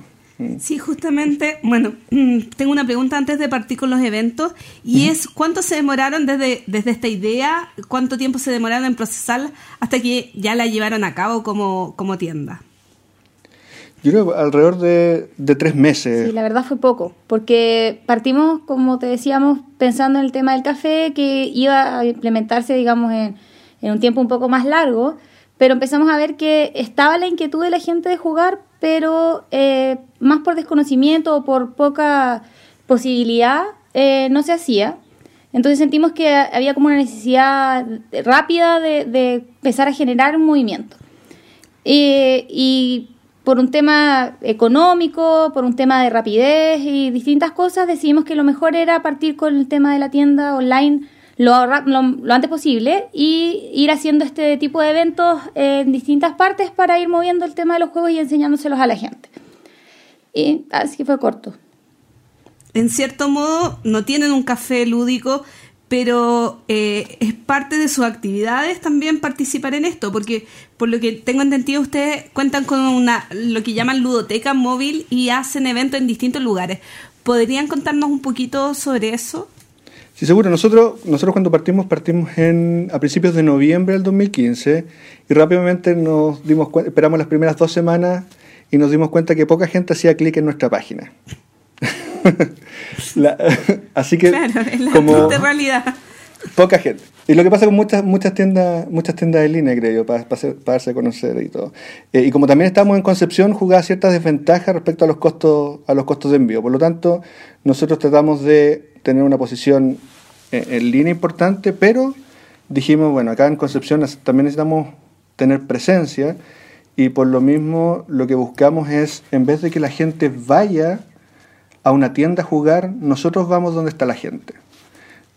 Sí, justamente, bueno, mm, tengo una pregunta antes de partir con los eventos y es cuánto se demoraron desde, desde esta idea, cuánto tiempo se demoraron en procesarla hasta que ya la llevaron a cabo como, como tienda. Yo creo alrededor de, de, tres meses. Sí, la verdad fue poco, porque partimos, como te decíamos, pensando en el tema del café, que iba a implementarse, digamos, en, en un tiempo un poco más largo, pero empezamos a ver que estaba la inquietud de la gente de jugar, pero eh, más por desconocimiento o por poca posibilidad eh, no se hacía. Entonces sentimos que había como una necesidad rápida de, empezar a generar movimiento. y por un tema económico, por un tema de rapidez y distintas cosas, decidimos que lo mejor era partir con el tema de la tienda online lo, lo, antes posible y ir haciendo este tipo de eventos en distintas partes para ir moviendo el tema de los juegos y enseñándoselos a la gente. Y así fue corto. En cierto modo, no tienen un café lúdico, pero eh, es parte de sus actividades también participar en esto, porque por lo que tengo entendido ustedes cuentan con una lo que llaman ludoteca móvil y hacen eventos en distintos lugares. ¿Podrían contarnos un poquito sobre eso? Sí, seguro. Nosotros, nosotros cuando partimos, partimos en, a principios de noviembre del 2015 y rápidamente nos dimos esperamos las primeras dos semanas y nos dimos cuenta que poca gente hacía clic en nuestra página. [laughs] [laughs] así que claro, la como realidad. Poca gente. Y lo que pasa con muchas muchas tiendas muchas tiendas de línea, creo yo, para, para, darse a conocer y todo. Eh, y como también estamos en Concepción, jugaba ciertas desventajas respecto a los costos a los costos de envío. Por lo tanto, nosotros tratamos de tener una posición en, línea importante, pero dijimos, bueno, acá en Concepción también necesitamos tener presencia y por lo mismo lo que buscamos es, en vez de que la gente vaya a una tienda a jugar, nosotros vamos donde está la gente.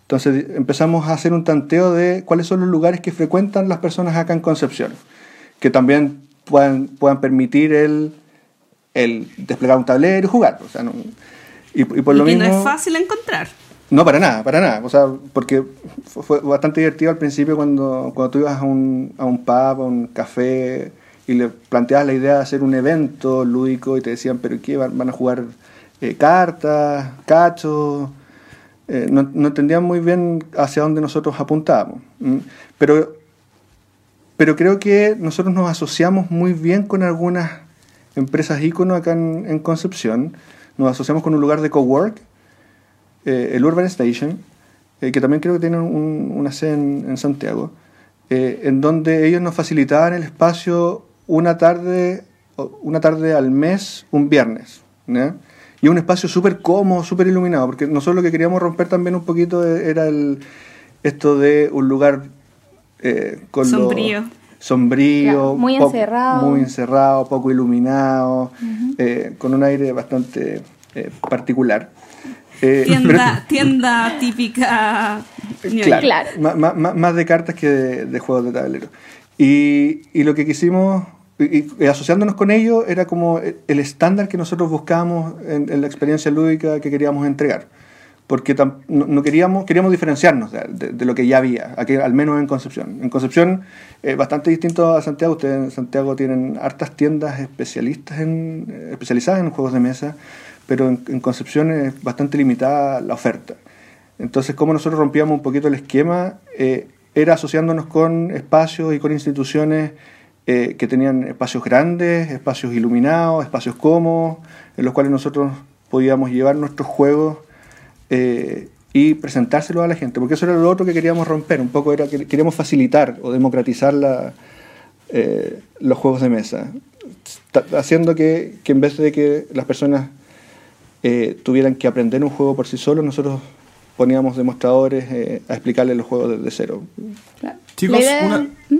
Entonces empezamos a hacer un tanteo de cuáles son los lugares que frecuentan las personas acá en Concepción, que también puedan, puedan permitir el, el desplegar un tablero y jugar. O sea, no, y, por lo mismo, no es fácil encontrar. No, para nada, para nada. O sea, porque fue bastante divertido al principio cuando, cuando tú ibas a un, a un pub, a un café, y le planteabas la idea de hacer un evento lúdico y te decían, pero ¿qué? ¿Van a jugar eh, cartas, cachos? Eh, no, entendían muy bien hacia dónde nosotros apuntábamos. Pero, pero creo que nosotros nos asociamos muy bien con algunas empresas ícono acá en, Concepción nos asociamos con un lugar de cowork, eh, el Urban Station, eh, que también creo que tiene una sede en, Santiago, eh, en donde ellos nos facilitaban el espacio una tarde una tarde al mes, un viernes. ¿ya? Y un espacio súper cómodo, súper iluminado, porque nosotros lo que queríamos romper también un poquito e- era el, esto de un lugar eh, con lo- Sombrío. sombrío, Claro, muy poco- encerrado. muy encerrado, poco iluminado, eh, con un aire bastante eh, particular. Eh, Tienda, tienda [laughs] típica. ñoña. Claro, Claro. ma- ma- más de cartas que de, de juegos de tablero. Y, y lo que quisimos, y, y asociándonos con ello, era como el estándar que nosotros buscábamos en, en la experiencia lúdica que queríamos entregar. Porque tam- no, no queríamos, queríamos diferenciarnos de, de- de lo que ya había, aquí, al menos en Concepción. En Concepción, eh, bastante distinto a Santiago, ustedes en Santiago tienen hartas tiendas especialistas en, eh, especializadas en juegos de mesa, pero en, en Concepción es bastante limitada la oferta. Entonces, como nosotros rompíamos un poquito el esquema, eh, era asociándonos con espacios y con instituciones eh, que tenían espacios grandes, espacios iluminados, espacios cómodos, en los cuales nosotros podíamos llevar nuestros juegos eh, y presentárselos a la gente, porque eso era lo otro que queríamos romper, un poco era que queríamos facilitar o democratizar la, eh, los juegos de mesa, haciendo que, que en vez de que las personas eh, tuvieran que aprender un juego por sí solos, nosotros poníamos demostradores eh, a explicarles los juegos desde cero. Chicos, una- ¿Mm?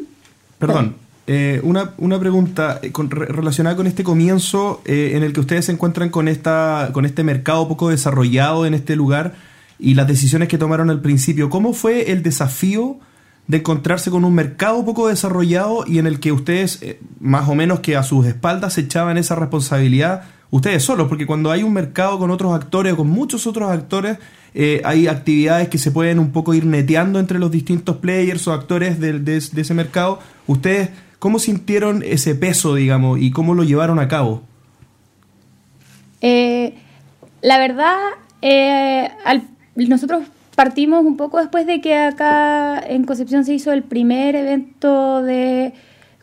Perdón. Eh, una, una pregunta eh, con- re- relacionada con este comienzo eh, en el que ustedes se encuentran con, esta, con este mercado poco desarrollado en este lugar y las decisiones que tomaron al principio. ¿Cómo fue el desafío de encontrarse con un mercado poco desarrollado y en el que ustedes, eh, más o menos que a sus espaldas, se echaban esa responsabilidad ustedes solos? Porque cuando hay un mercado con otros actores o con muchos otros actores, hay actividades que se pueden un poco ir neteando entre los distintos players o actores de ese mercado. ¿Ustedes cómo sintieron ese peso, digamos, y cómo lo llevaron a cabo? Eh, la verdad, eh, al- nosotros partimos un poco después de que acá en Concepción se hizo el primer evento de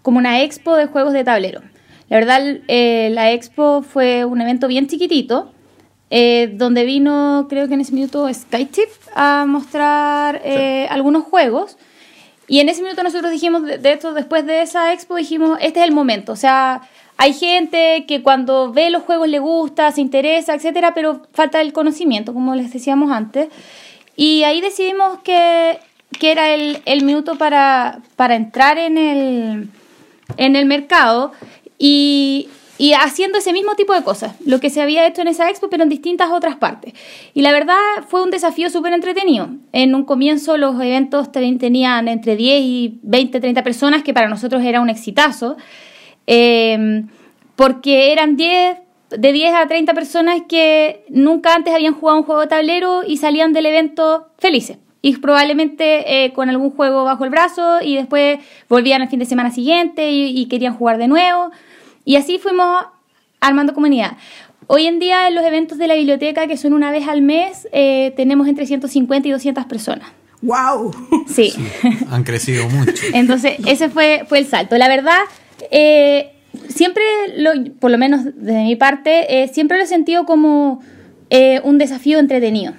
como una expo de juegos de tablero. La verdad, eh, la expo fue un evento bien chiquitito, eh, donde vino, creo que en ese minuto, Skytip a mostrar eh, algunos juegos. Y en ese minuto nosotros dijimos, de, esto, después de esa expo, dijimos, este es el momento. O sea, hay gente que cuando ve los juegos le gusta, se interesa, etcétera, pero falta el conocimiento, como les decíamos antes. Y ahí decidimos que, que era el, el minuto para, para entrar en el, en el mercado y, y haciendo ese mismo tipo de cosas, lo que se había hecho en esa expo, pero en distintas otras partes. Y la verdad fue un desafío súper entretenido. En un comienzo los eventos tenían entre 10 y 20, 30 personas, que para nosotros era un exitazo, eh, porque eran 10, de 10 a 30 personas que nunca antes habían jugado un juego de tablero y salían del evento felices. Y probablemente eh, con algún juego bajo el brazo y después volvían el fin de semana siguiente y, y querían jugar de nuevo. Y así fuimos armando comunidad. Hoy en día en los eventos de la biblioteca, que son una vez al mes, eh, tenemos entre 150 y 200 personas. ¡Wow! Sí. Han crecido [laughs] mucho. Entonces, ese fue, fue el salto. La verdad, eh, siempre, lo, por lo menos desde mi parte, eh, siempre lo he sentido como eh, un desafío entretenido.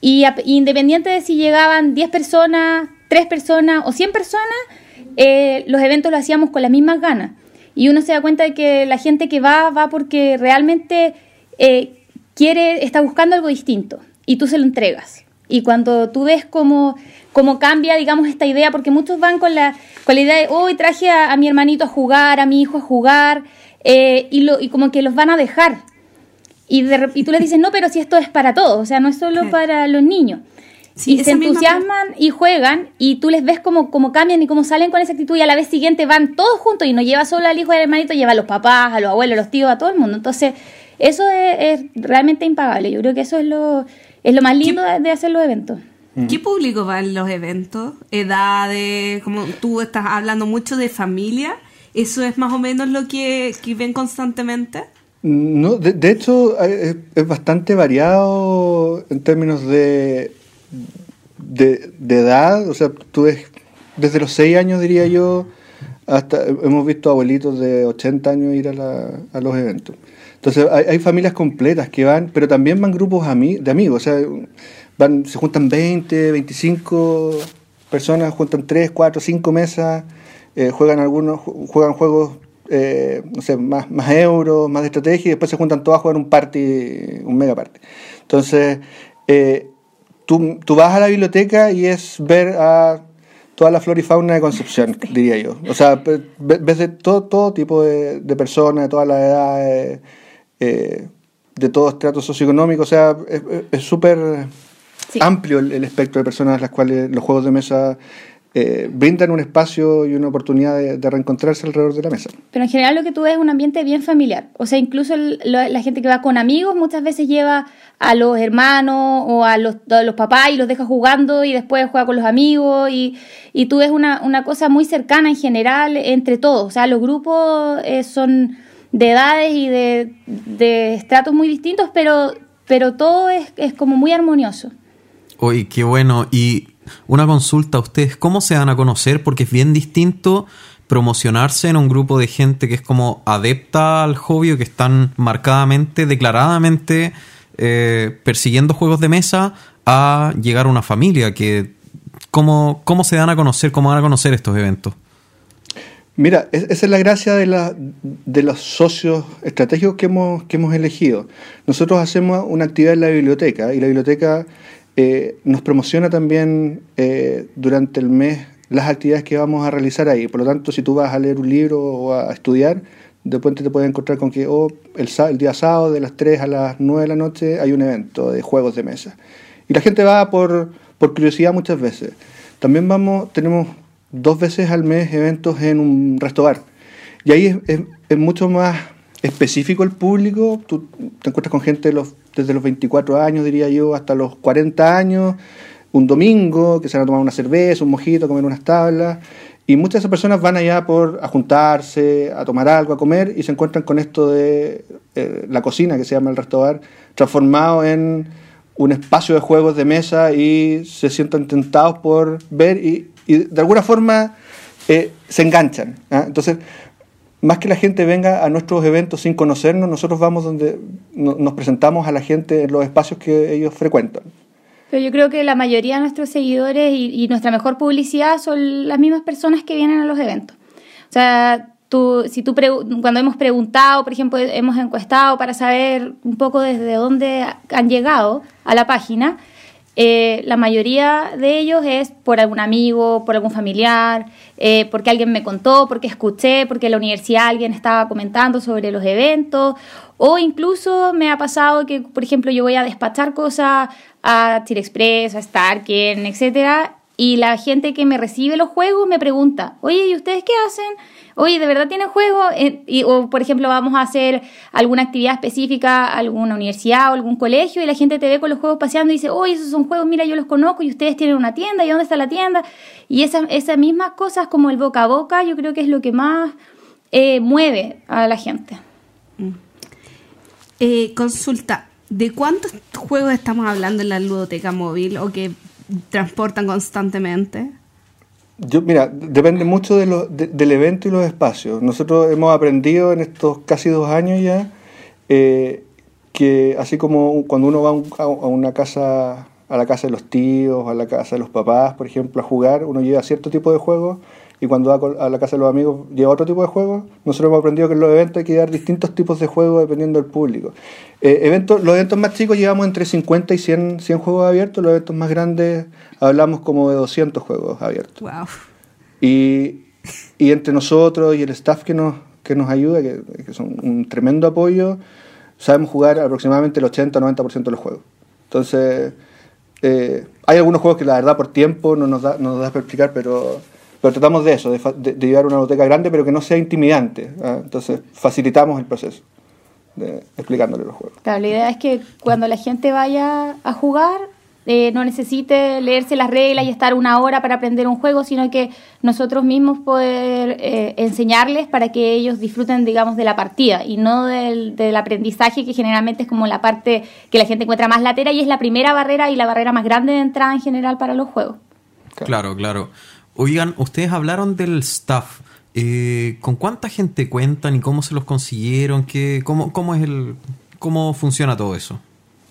Y a- independiente de si llegaban 10 personas, 3 personas o 100 personas, eh, los eventos los hacíamos con las mismas ganas. Y uno se da cuenta de que la gente que va, va porque realmente eh, quiere, está buscando algo distinto y tú se lo entregas. Y cuando tú ves cómo, cómo cambia, digamos, esta idea, porque muchos van con la, con la idea de, hoy traje a, a mi hermanito a jugar, a mi hijo a jugar, eh, y, lo, y como que los van a dejar. Y, de y tú les dices, no, pero si esto es para todos, o sea, no es solo para los niños. Sí, y se misma entusiasman y juegan y tú les ves cómo, cómo cambian y cómo salen con esa actitud y a la vez siguiente van todos juntos y no lleva solo al hijo y al hermanito, lleva a los papás, a los abuelos, a los tíos, a todo el mundo. Entonces, eso es, es realmente impagable. Yo creo que eso es lo, es lo más lindo de, de hacer los eventos. ¿Qué público va en los eventos? ¿Edades? Como tú estás hablando mucho de familia. ¿Eso es más o menos lo que, que ven constantemente? No, de, de hecho es, es bastante variado en términos de, de, de edad, o sea, tú ves desde los 6 años diría yo, hasta hemos visto abuelitos de 80 años ir a, la- a los eventos. Entonces hay, hay familias completas que van, pero también van grupos ami- de amigos, o sea, van, se juntan 20, 25 personas, juntan 3, 4, 5 mesas, eh, juegan algunos, ju- juegan juegos eh, no sé, más, más euros, más de estrategia, y después se juntan todos a jugar un party, un mega party. Entonces, eh, tú, tú vas a la biblioteca y es ver a toda la flora y fauna de Concepción, diría yo. O sea, ve- ves de todo, todo tipo de, de personas, de todas las edades, eh, de todo estrato socioeconómico. O sea, es- súper Sí. amplio el, el espectro de personas a las cuales los juegos de mesa eh, brindan un espacio y una oportunidad de, de reencontrarse alrededor de la mesa. Pero en general lo que tú ves es un ambiente bien familiar. O sea, incluso el- lo- la gente que va con amigos muchas veces lleva a los hermanos o a los, a los papás y los deja jugando y después juega con los amigos y, y tú ves una, una cosa muy cercana en general entre todos. O sea, los grupos eh, son de edades y de, de estratos muy distintos, pero, pero todo es, es como muy armonioso. Oye, qué bueno. Y una consulta a ustedes, ¿cómo se dan a conocer? Porque es bien distinto promocionarse en un grupo de gente que es como adepta al hobby o que están marcadamente, declaradamente eh, persiguiendo juegos de mesa a llegar a una familia que... ¿Cómo, ¿Cómo se dan a conocer? ¿Cómo van a conocer estos eventos? Mira, es- esa es la gracia de, la, de los socios estratégicos que hemos, que hemos elegido. Nosotros hacemos una actividad en la biblioteca y la biblioteca eh, nos promociona también eh, durante el mes las actividades que vamos a realizar ahí. Por lo tanto, si tú vas a leer un libro o a estudiar, de repente te puedes encontrar con que oh, el, día sábado de las 3 a las 9 de la noche hay un evento de juegos de mesa. Y la gente va por, por curiosidad muchas veces. También vamos, tenemos dos veces al mes eventos en un restaurante. Y ahí es mucho más específico el público. Tú te encuentras con gente de los- desde los 24 años, diría yo, hasta los 40 años, un domingo, que se van a tomar una cerveza, un mojito, a comer unas tablas. Y muchas de esas personas van allá por a juntarse, a tomar algo, a comer, y se encuentran con esto de eh, la cocina, que se llama el restaurante, transformado en un espacio de juegos de mesa y se sientan tentados por ver y, y de alguna forma eh, se enganchan. ¿ah? Entonces, más que la gente venga a nuestros eventos sin conocernos, nosotros vamos donde no- nos presentamos a la gente en los espacios que ellos frecuentan. Pero yo creo que la mayoría de nuestros seguidores y, y nuestra mejor publicidad son las mismas personas que vienen a los eventos. O sea, tú, si tú cuando hemos preguntado, por ejemplo, hemos encuestado para saber un poco desde dónde han llegado a la página, eh, la mayoría de ellos es por algún amigo, por algún familiar, eh, porque alguien me contó, porque escuché, porque en la universidad alguien estaba comentando sobre los eventos, o incluso me ha pasado que, por ejemplo, yo voy a despachar cosas a Chile Express, a Starken, etcétera, y la gente que me recibe los juegos me pregunta, oye, ¿y ustedes qué hacen? Oye, ¿de verdad tienen juegos? Eh, y- o, por ejemplo, vamos a hacer alguna actividad específica, alguna universidad o algún colegio, y la gente te ve con los juegos paseando y dice, oye, esos son juegos, mira, yo los conozco y ustedes tienen una tienda, ¿y dónde está la tienda? Y esas, mismas cosas como el boca a boca, yo creo que es lo que más eh, mueve a la gente. Eh, consulta, ¿de cuántos juegos estamos hablando en la ludoteca móvil o que transportan constantemente? Yo, mira, depende mucho de lo- de- del evento y los espacios. Nosotros hemos aprendido en estos casi dos años ya eh, que así como cuando uno va a- a una casa, a la casa de los tíos, a la casa de los papás, por ejemplo, a jugar, uno lleva cierto tipo de juegos y cuando va a la casa de los amigos lleva otro tipo de juegos. Nosotros hemos aprendido que en los eventos hay que llevar distintos tipos de juegos dependiendo del público. Eh, eventos, los eventos más chicos llevamos entre 50 y 100, 100 juegos abiertos, los eventos más grandes hablamos como de 200 juegos abiertos. Wow. Y, y entre nosotros y el staff que nos, que nos ayuda, que, que son un tremendo apoyo, sabemos jugar aproximadamente el 80-90% de los juegos. Entonces, eh, hay algunos juegos que la verdad por tiempo no nos da, no nos da para explicar, pero, pero tratamos de eso, de, fa- de- de llevar una biblioteca grande, pero que no sea intimidante. ¿ah? Entonces, facilitamos el proceso de explicándole los juegos. Claro, la idea es que cuando la gente vaya a jugar, eh, no necesite leerse las reglas y estar una hora para aprender un juego, sino que nosotros mismos poder eh, enseñarles para que ellos disfruten, digamos, de la partida y no del, del aprendizaje, que generalmente es como la parte que la gente encuentra más latera y es la primera barrera y la barrera más grande de entrada en general para los juegos. Claro, claro. Oigan, ustedes hablaron del staff. Eh, ¿Con cuánta gente cuentan y cómo se los consiguieron? ¿Qué, cómo, cómo es el, cómo funciona todo eso?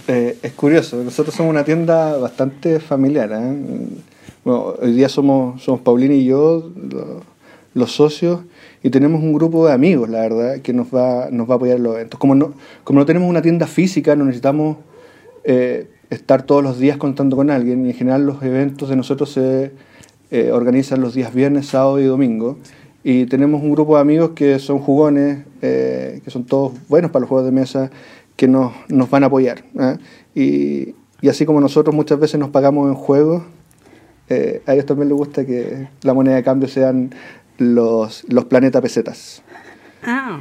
Eh, es curioso, nosotros somos una tienda bastante familiar. ¿eh? Bueno, hoy día somos, somos Paulina y yo, lo- los socios, y tenemos un grupo de amigos, la verdad, que nos va, nos va a apoyar en los eventos. Como no, como no tenemos una tienda física, no necesitamos eh, estar todos los días contando con alguien y en general los eventos de nosotros se eh, organizan los días viernes, sábado y domingo. Y tenemos un grupo de amigos que son jugones, eh, que son todos buenos para los juegos de mesa, que nos, nos van a apoyar. ¿eh? Y, y así como nosotros muchas veces nos pagamos en juegos, a ellos también les gusta que la moneda de cambio sean los, los planetas pesetas. Ah.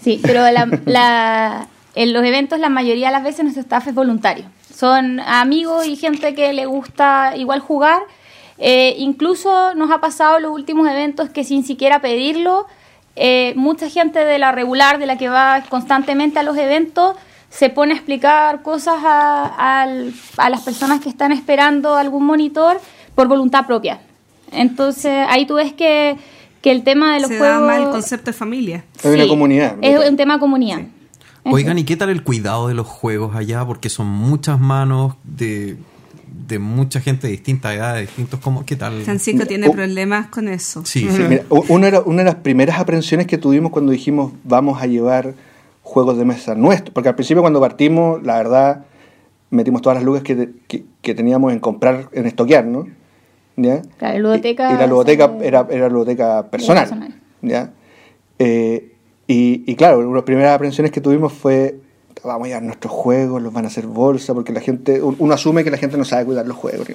Sí, pero la- en los eventos la mayoría de las veces nuestro staff es voluntario. Son amigos y gente que le gusta igual jugar. Eh, incluso nos ha pasado en los últimos eventos que sin siquiera pedirlo, eh, mucha gente de la regular, de la que va constantemente a los eventos, se pone a explicar cosas a, las personas que están esperando algún monitor por voluntad propia. Entonces ahí tú ves que, que el tema de los Se juegos... da más el concepto de familia. Hay una comunidad. Es un tema de comunidad. Oigan, ¿y qué tal el cuidado de los juegos allá? Porque son muchas manos de, de mucha gente de distintas edades, distintos como ¿qué tal? Francisco tiene Oh. problemas con eso. Sí, Sí, mira, una, era- una de las primeras aprensiones que tuvimos cuando dijimos vamos a llevar juegos de mesa nuestros, porque al principio cuando partimos, la verdad, metimos todas las lucas que, que, que teníamos en comprar, en estoquear, ¿no? ¿Ya? Claro, ludoteca Y, y la ludoteca sale- era, era ludoteca personal, personal. ¿ya? Eh, y, y claro, una de las primeras aprensiones que tuvimos fue vamos a llevar nuestros juegos, los van a hacer bolsa, porque la gente, un- uno asume que la gente no sabe cuidar los juegos.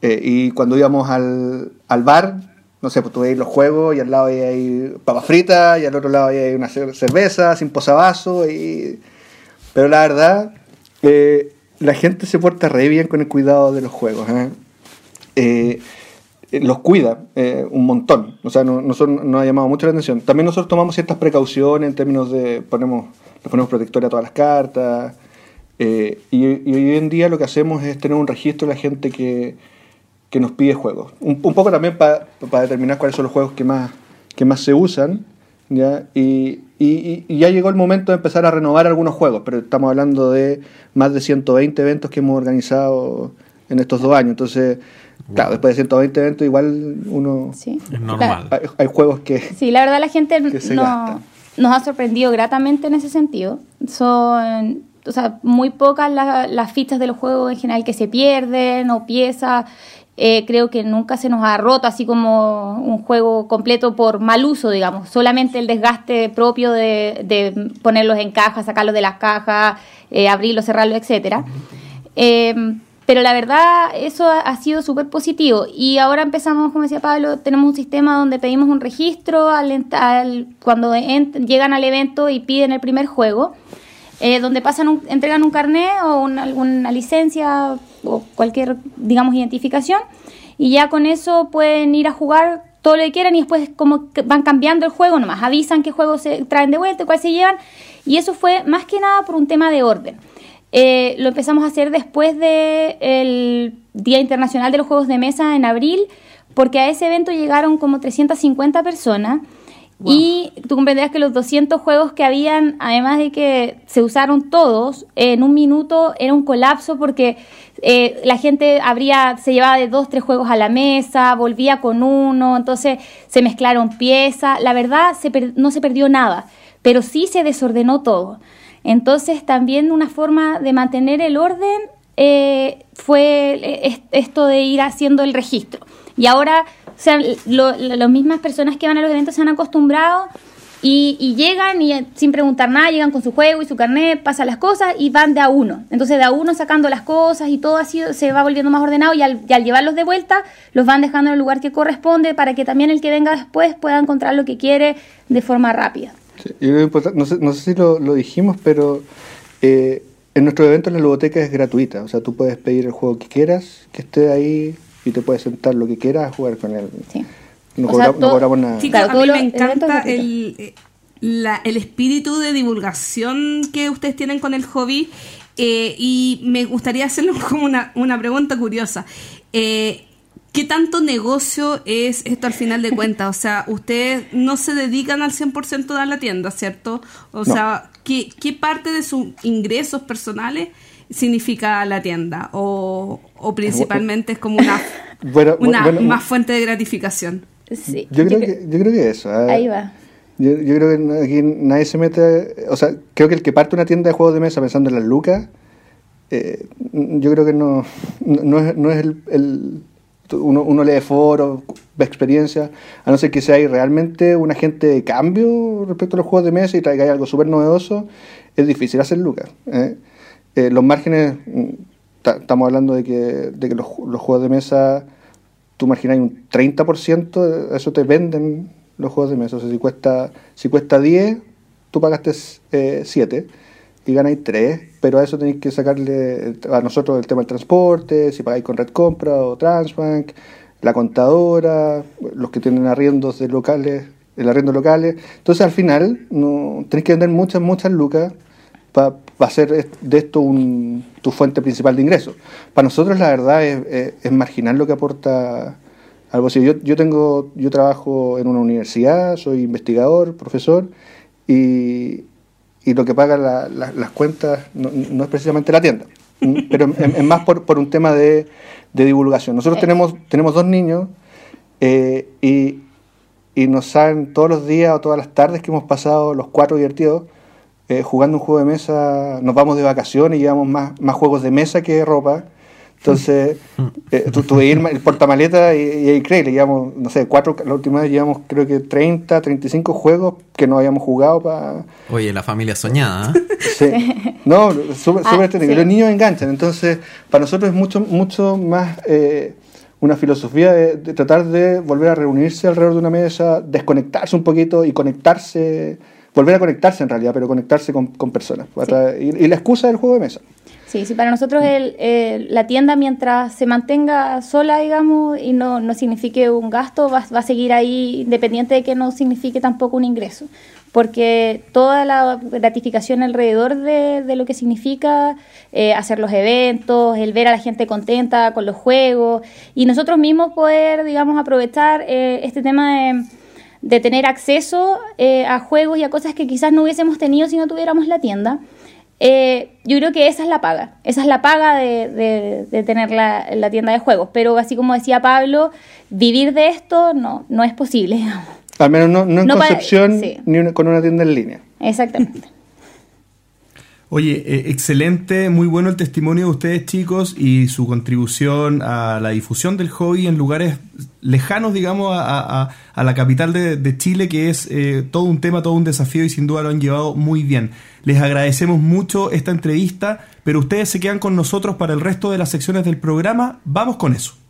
Eh, y cuando íbamos al, al bar, no sé, pues tú veis los juegos y al lado hay, hay papas fritas y al otro lado hay una cer- cerveza sin posavasos. Y... Pero la verdad, eh, la gente se porta re bien con el cuidado de los juegos. ¿eh? Los cuida un montón. O sea, no, nosotros nos ha llamado mucho la atención. También nosotros tomamos ciertas precauciones en términos de ponemos, le ponemos protector a todas las cartas. eh, y, y hoy en día lo que hacemos es tener un registro de la gente que, que nos pide juegos. Un, un poco también para determinar cuáles son los juegos que más, que más se usan. ¿ya? Y, y- y ya llegó el momento de empezar a renovar algunos juegos, pero estamos hablando de más de 120 eventos que hemos organizado en estos dos años. Entonces, claro, después de 120 eventos igual uno... Sí. Es normal. Hay, hay juegos que... Sí, la verdad la gente Que se no- gasta. Nos ha sorprendido gratamente en ese sentido. Son, o sea, muy pocas la- las fichas de los juegos en general que se pierden o piezas. Eh, creo que nunca se nos ha roto así como un juego completo por mal uso, digamos. Solamente el desgaste propio de, de ponerlos en cajas, sacarlos de las cajas, eh, abrirlos, cerrarlos. Eh, pero la verdad, eso ha, sido súper positivo. Y ahora empezamos, como decía Pablo, tenemos un sistema donde pedimos un registro al, al- cuando llegan al evento y piden el primer juego, eh, donde pasan un- entregan un carnet o una, alguna licencia o cualquier, digamos, identificación. Y ya con eso pueden ir a jugar todo lo que quieran y después como van cambiando el juego nomás. Avisan qué juegos se traen de vuelta, cuál se llevan. Y eso fue más que nada por un tema de orden. Eh, lo empezamos a hacer después del Día Internacional de los Juegos de Mesa en abril, porque a ese evento llegaron como 350 personas. Y tú comprenderás que los 200 juegos que habían, además de que se usaron todos, en un minuto era un colapso porque eh, la gente habría, se llevaba de dos, tres juegos a la mesa, volvía con uno, entonces se mezclaron piezas. La verdad, se per- no se perdió nada, pero sí se desordenó todo. Entonces también una forma de mantener el orden eh, fue eh, es- esto de ir haciendo el registro. Y ahora, o sea, lo- las mismas personas que van a los eventos se han acostumbrado y, llegan y eh, sin preguntar nada, llegan con su juego y su carnet, pasan las cosas y van de a uno. Entonces de a uno sacando las cosas y todo así se va volviendo más ordenado y al llevarlos de vuelta los van dejando en el lugar que corresponde para que también el que venga después pueda encontrar lo que quiere de forma rápida. Sí, y lo importa- no, sé, no sé si lo, lo dijimos, pero eh, en nuestro evento la ludoteca es gratuita. O sea, tú puedes pedir el juego que quieras, que esté ahí, y te puedes sentar lo que quieras a jugar con él. Sí. No, O cobra- sea, no todo- cobramos nada. Chicos, Claro, a mí me encanta el, eh, la- el espíritu de divulgación que ustedes tienen con el hobby eh, y me gustaría hacerle [laughs] como una, una pregunta curiosa. Eh, ¿Qué tanto negocio es esto al final de [laughs] cuentas? O sea, ustedes no se dedican al 100% a la tienda, ¿cierto? O No. sea, ¿qué, ¿qué parte de sus ingresos personales significa la tienda? ¿O, o principalmente es como una, [laughs] Bueno, una bueno, más fuente de gratificación? Sí, Yo creo, cre- que, yo creo que eso. ah. Ahí va. Yo, yo creo que aquí nadie se mete. O sea, creo que el que parte una tienda de juegos de mesa pensando en las lucas, eh, yo creo que no, no, no es, no es el. el- uno, uno lee foros, ve experiencias, a no ser que sea ahí realmente un agente de cambio respecto a los juegos de mesa y traiga ahí algo súper novedoso, es difícil hacer lucas. ¿eh? Eh, los márgenes, mm, ta- estamos hablando de que, de que los, ju- los juegos de mesa tú marginas un 30%, eso te venden los juegos de mesa. O sea, si cuesta, si cuesta 10, tú pagaste 7 y ganáis 3, pero a eso tenéis que sacarle a nosotros el tema del transporte, si pagáis con Red Compra o Transbank, la contadora, los que tienen arriendos de locales, el arriendo locales. Entonces al final no, tenéis que vender muchas, muchas lucas para hacer de esto un, tu fuente principal de ingresos. Para nosotros la verdad es, marginal lo que aporta al bolsillo. Yo, yo, tengo, yo trabajo en una universidad, soy investigador, profesor, y, y lo que paga la- la- las cuentas no, no es precisamente la tienda, pero es, es más por, por un tema de, de divulgación. Nosotros tenemos, tenemos dos niños eh, y, y nos saben todos los días o todas las tardes que hemos pasado los cuatro divertidos eh, jugando un juego de mesa, nos vamos de vacaciones y llevamos más, más juegos de mesa que ropa. Entonces, eh, tú, tú veías el, portamaleta y, y increíble, llevamos, no sé, cuatro, la última vez llevamos creo que 30, 35 juegos que no habíamos jugado para... Oye, la familia soñada. ¿eh? [laughs] Sí. No, súper Ah, técnico. sí. Los niños enganchan. Entonces, para nosotros es mucho, mucho más eh, una filosofía de, de tratar de volver a reunirse alrededor de una mesa, desconectarse un poquito y conectarse, volver a conectarse en realidad, pero conectarse con, con personas. Y, y la excusa del juego de mesa. Sí, sí, para nosotros el, el- la tienda mientras se mantenga sola, digamos, y no, no signifique un gasto, va, va a seguir ahí independiente de que no signifique tampoco un ingreso. Porque toda la gratificación alrededor de, de lo que significa eh, hacer los eventos, el ver a la gente contenta con los juegos y nosotros mismos poder, digamos, aprovechar eh, este tema de, de tener acceso eh, a juegos y a cosas que quizás no hubiésemos tenido si no tuviéramos la tienda. Eh, yo creo que esa es la paga, esa es la paga de, de- de tener la, la tienda de juegos, pero así como decía Pablo, vivir de esto no, no es posible. digamos. Al menos no, no en No Concepción sí. ni una- con una tienda en línea. Exactamente. Oye, eh, excelente, muy bueno el testimonio de ustedes chicos y su contribución a la difusión del hobby en lugares lejanos, digamos, a, la capital de, de Chile, que es eh, todo un tema, todo un desafío y sin duda lo han llevado muy bien. Les agradecemos mucho esta entrevista, pero ustedes se quedan con nosotros para el resto de las secciones del programa. Vamos con eso.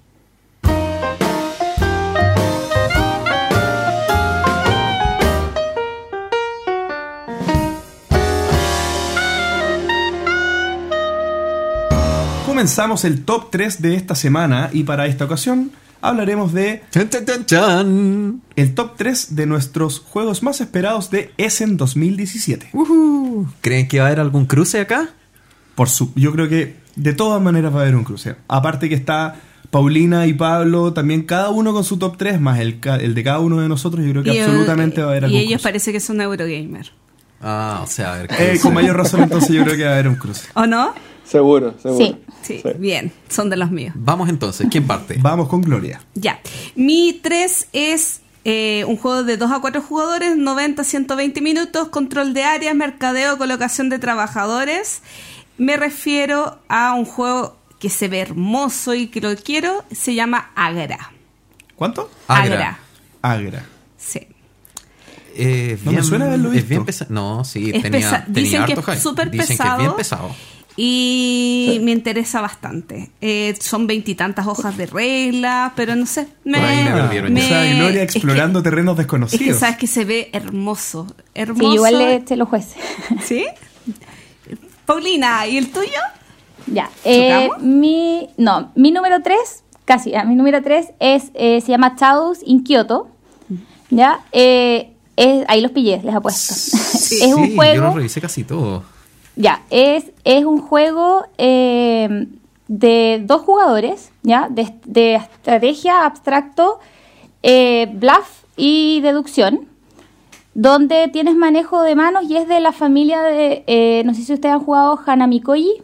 Comenzamos el top 3 de esta semana y para esta ocasión hablaremos de Chan, chan, chan, chan. el top 3 de nuestros juegos más esperados de Essen 2017. Ujú. ¿Creen que va a haber algún cruce acá? Por su, yo creo que de todas maneras va a haber un cruce. Aparte que está Paulina y Pablo, también cada uno con su top 3, más el, el de cada uno de nosotros, yo creo que Y, absolutamente va a haber Y algún ellos cruce. parece que son Eurogamer. Ah, o sea, a ver. Eh, con mayor razón entonces yo creo que va a haber un cruce. ¿O no? Seguro, seguro. Sí. Sí, Sí. bien, son de los míos. Vamos entonces, ¿quién parte? [laughs] Vamos con Gloria. Ya. Mi 3 es eh, un juego de 2 a 4 jugadores, 90 120 minutos, control de áreas, mercadeo, colocación de trabajadores. Me refiero a un juego que se ve hermoso y que lo quiero, se llama Agra. ¿Cuánto? Agra. Agra. Sí. Eh, No me suena haberlo Es visto. bien pesado. No, sí, Es tenía, pesa- tenía dicen que es súper Dicen que es pesado. bien pesado. Y me interesa bastante. Eh, son veintitantas hojas de reglas, pero no sé. Me, me perdieron ya. O sea, Gloria es que- explorando terrenos Es desconocidos. que sabes que se ve hermoso. Sí, Hermoso. igual le eché los jueces. [laughs] ¿Sí? Paulina, ¿y el tuyo? Ya. eh, mi, no, mi número 3, casi, ah, mi número 3 es, eh, se llama Chaos in Kyoto. ¿Ya? Eh, es, ahí los pillé, les apuesto. [laughs] es un Sí, juego. Yo lo revisé casi todo. Ya, es, es un juego eh, de dos jugadores, ¿ya? De, de estrategia, abstracto, eh, bluff y deducción, donde tienes manejo de manos y es de la familia de, eh, no sé si ustedes han jugado Hanami Koji,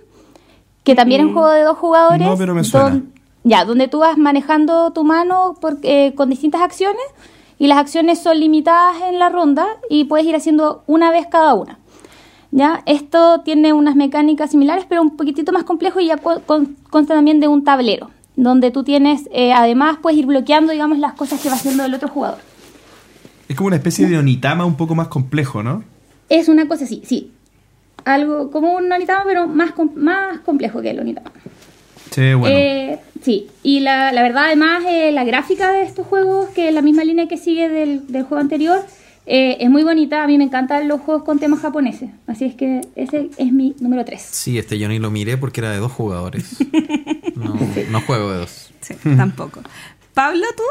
que también es un juego de dos jugadores. No, pero me suena. don- Ya, donde tú vas manejando tu mano por- eh, con distintas acciones y las acciones son limitadas en la ronda y puedes ir haciendo una vez cada una. ¿Ya? Esto tiene unas mecánicas similares, pero un poquitito más complejo y ya co- con- consta también de un tablero, donde tú tienes, eh, además, puedes ir bloqueando, digamos, las cosas que va haciendo el otro jugador. Es como una especie de Onitama un poco más complejo, ¿no? Es una cosa así, sí. Algo como un Onitama, pero más, com- más complejo que el Onitama. Sí, bueno. Eh, sí, y la, la verdad además eh, la gráfica de estos juegos, que es la misma línea que sigue del, del juego anterior, eh, es muy bonita. A mí me encantan los juegos con temas japoneses. Así es que ese es mi número 3. Sí, este yo ni lo miré porque era de dos jugadores. [laughs] No, no juego de dos. Sí, tampoco. Pablo, tú.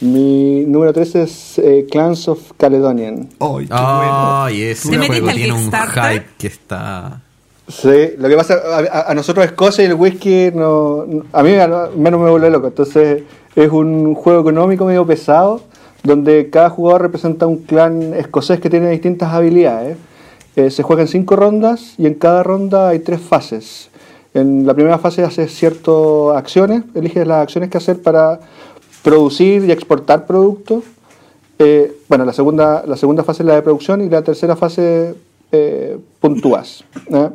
Mi número 3 es eh, Clans of Caledonian. Ay, qué bueno. Ay, ese ¿Te metiste juego al tiene un hype que está. Sí, lo que pasa, a, a- a nosotros Escocia y el whisky, no, no- a mí al menos me vuelve loco. Entonces es un juego económico medio pesado, donde cada jugador representa un clan escocés que tiene distintas habilidades. Eh, se juega en cinco rondas y en cada ronda hay tres fases. En la primera fase haces ciertas acciones, eliges las acciones que hacer para producir y exportar productos. Eh, bueno, la segunda, la segunda fase es la de producción y la tercera fase eh, puntúas. ¿eh?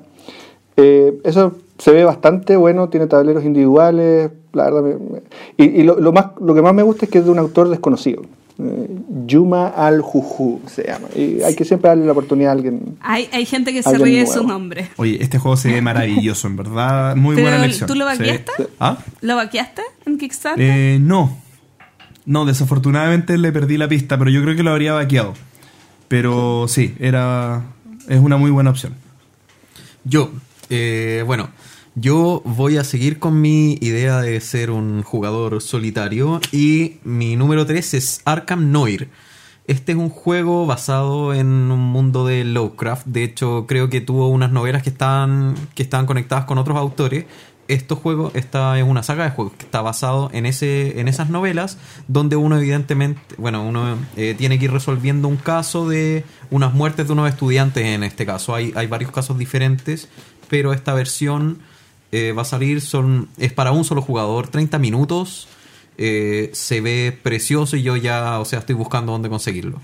Eh, eso se ve bastante bueno, tiene tableros individuales, la verdad. y lo, lo más, lo que más me gusta es que es de un autor desconocido. Eh, Yuma al-Juju se llama. Y hay que siempre darle la oportunidad a alguien. Hay, hay gente que se ríe de su nombre. Oye, este juego se ve maravilloso, en verdad. Muy Pero, buena elección. ¿tú lo vaqueaste? ¿Ah? ¿Lo vaqueaste en Kickstarter? Eh, no. No, desafortunadamente le perdí la pista, pero yo creo que lo habría vaqueado. Pero sí, era. Es una muy buena opción. Yo, eh, bueno, yo voy a seguir con mi idea de ser un jugador solitario y mi número 3 es Arkham Noir. Este es un juego basado en un mundo de Lovecraft. De hecho, creo que tuvo unas novelas que están, que están conectadas con otros autores. Este juego esta es una saga de juegos que está basado en, ese, en esas novelas, donde uno evidentemente, bueno, uno eh, tiene que ir resolviendo un caso de unas muertes de unos estudiantes en este caso. Hay, hay varios casos diferentes, pero esta versión eh, va a salir, son, es para un solo jugador, 30 minutos. eh, se ve precioso y yo ya, o sea, estoy buscando dónde conseguirlo.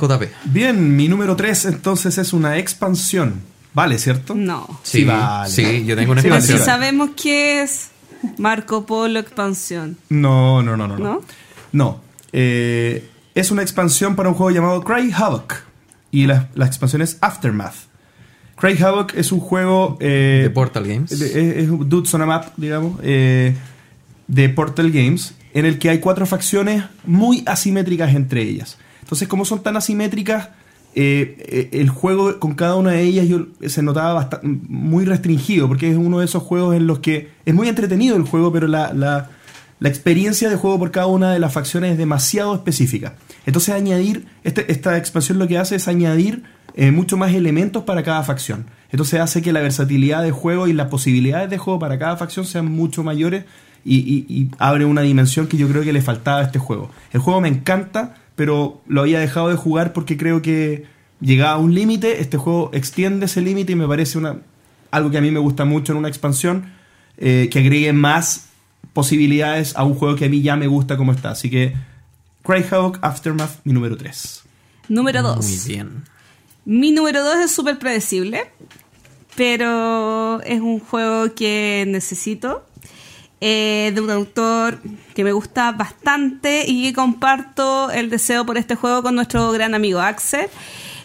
JP. Bien, mi número 3 entonces es una expansión. Vale, ¿cierto? No. Sí, vale. Sí, yo tengo una vale, si sabemos qué es Marco Polo Expansión. No, no, no, no. ¿No? No. No. Eh, es una expansión para un juego llamado Cry Havoc. Y la, la expansión es Aftermath. Cry Havoc es un juego. eh, De Portal Games. de- Es, un Dudes on a Map, digamos. eh, de Portal Games. En el que hay cuatro facciones muy asimétricas entre ellas. Entonces, como son tan asimétricas, eh, el juego con cada una de ellas yo, se notaba basta- muy restringido, porque es uno de esos juegos en los que es muy entretenido el juego, pero la, la- la experiencia de juego por cada una de las facciones es demasiado específica. Entonces añadir, este- esta expansión lo que hace es añadir eh, mucho más elementos para cada facción. Entonces hace que la versatilidad de juego y las posibilidades de juego para cada facción sean mucho mayores y, y- y abre una dimensión que yo creo que le faltaba a este juego. El juego me encanta, pero lo había dejado de jugar porque creo que llegaba a un límite. Este juego extiende ese límite y me parece una, algo que a mí me gusta mucho en una expansión, eh, que agregue más posibilidades a un juego que a mí ya me gusta como está. Así que Cry Havoc Aftermath, mi número 3. Número 2. Muy bien. Mi número 2 es súper predecible, pero es un juego que necesito. eh, de un autor que me gusta bastante y que comparto el deseo por este juego con nuestro gran amigo Axel.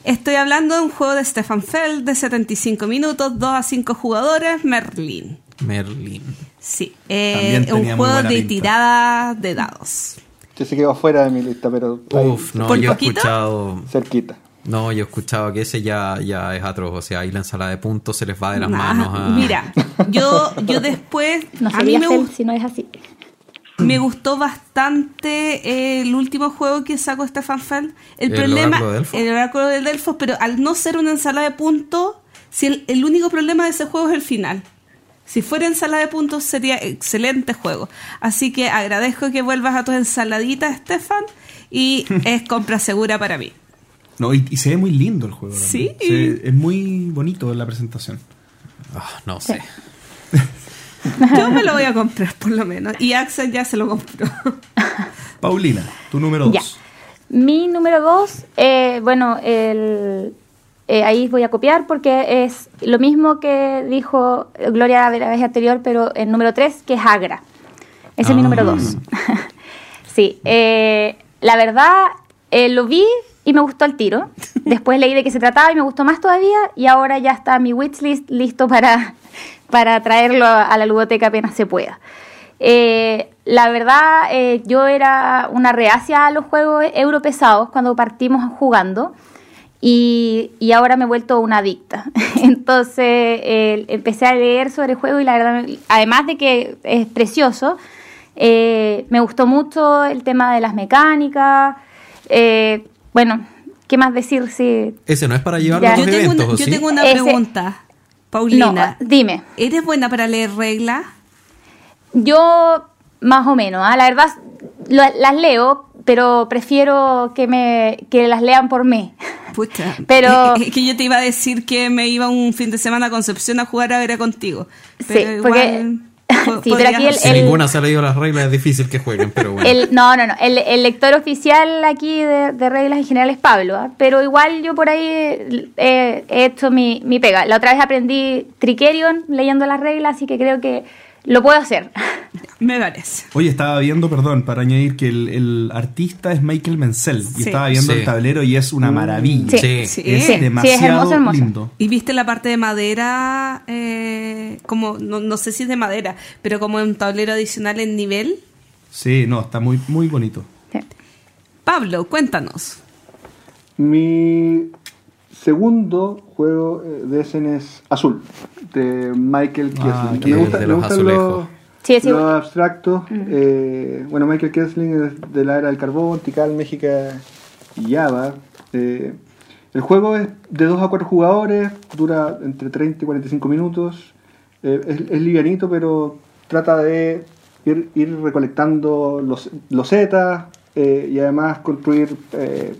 Estoy hablando de un juego de Stefan Feld de 75 minutos, 2 a 5 jugadores, Merlin. Merlin. Sí, eh, También tenía un juego de pinta. tirada de dados. Yo se quedó fuera de mi lista, pero ahí, Uf, no, ¿Por yo he poquito? escuchado. cerquita. No, yo he escuchado que ese ya, ya es atroz. O sea, ahí la ensalada de puntos se les va de las Nah, manos a. Mira, yo, yo [laughs] después, No a mí me, si no es así. me gustó bastante eh, el último juego que sacó Stefan Feld. El, ¿El problema, Oráculo de Delfos? el oráculo de Delfos, pero al no ser una ensalada de puntos, si el, el único problema de ese juego es el final. Si fuera ensalada de puntos sería excelente juego. Así que agradezco que vuelvas a tus ensaladitas, Stefan, y [laughs] es compra segura para mí. No, y, y se ve muy lindo el juego. Sí. Se- es muy bonito la presentación. Ah, no sé. [laughs] Yo me lo voy a comprar por lo menos. Y Axel ya se lo compró. [laughs] Paulina, tu número Ya. 2. Mi número dos, eh, bueno, el, eh, ahí voy a copiar porque es lo mismo que dijo Gloria de la vez anterior, pero el número tres, que es Agra. Ese es mi Ah. número dos. [laughs] sí, eh, la verdad, eh, lo vi y me gustó el tiro. [laughs] Después leí de qué se trataba y me gustó más todavía. Y ahora ya está mi wishlist listo para, [laughs] para traerlo a la ludoteca apenas se pueda. Eh, la verdad, eh, yo era una reacia a los juegos europesados cuando partimos jugando y, y ahora me he vuelto una adicta. [laughs] Entonces eh, empecé a leer sobre el juego y la verdad, además de que es precioso, me gustó mucho el tema de las mecánicas. eh, bueno, ¿qué más decir? Si, Ese no es para llevarlo Ya. a los Yo tengo, eventos, una, ¿o yo sí? tengo una Ese- pregunta. Paulina, no, dime. ¿eres buena para leer reglas? Yo, más o menos, ¿ah? la verdad, lo- las leo, pero prefiero que, me, que las lean por mí. Pucha. [laughs] Pero- [laughs] Es que yo te iba a decir que me iba un fin de semana a Concepción a jugar a ver a contigo. Pero Sí, igual porque- po- [laughs] Sí, pero aquí podrías el- Si ninguna se ha leído las reglas, es difícil que jueguen, pero bueno. El, no, no, no. El, el lector oficial aquí de, de reglas en general es Pablo, ¿ah? pero igual yo por ahí eh, he hecho mi, mi pega. La otra vez aprendí Trickerion leyendo las reglas, así que creo que lo puedo hacer. [laughs] Me parece. Oye, estaba viendo, perdón, para añadir que el, el artista es Michael Menzel. Y estaba viendo Sí. el tablero y es una maravilla. Sí. Sí. Es Sí, sí, es demasiado hermoso, hermoso. lindo. ¿Y viste la parte de madera? eh, como no, no sé si es de madera, pero como un tablero adicional en nivel. Sí, no, está muy, muy bonito. Sí. Pablo, cuéntanos. Mi segundo juego eh, de Essen es Azul, de Michael Ah, Kiesling. qué me, gusta- de me los gustan los, Sí, sí. los abstractos. eh, bueno, Michael Kiesling es de la era del carbón, Tikal, México y Java. Eh, el juego es de 2 a 4 jugadores, dura entre 30 y 45 minutos. Eh, es, es livianito, pero trata de ir, ir recolectando los, losetas eh, y además construir, eh,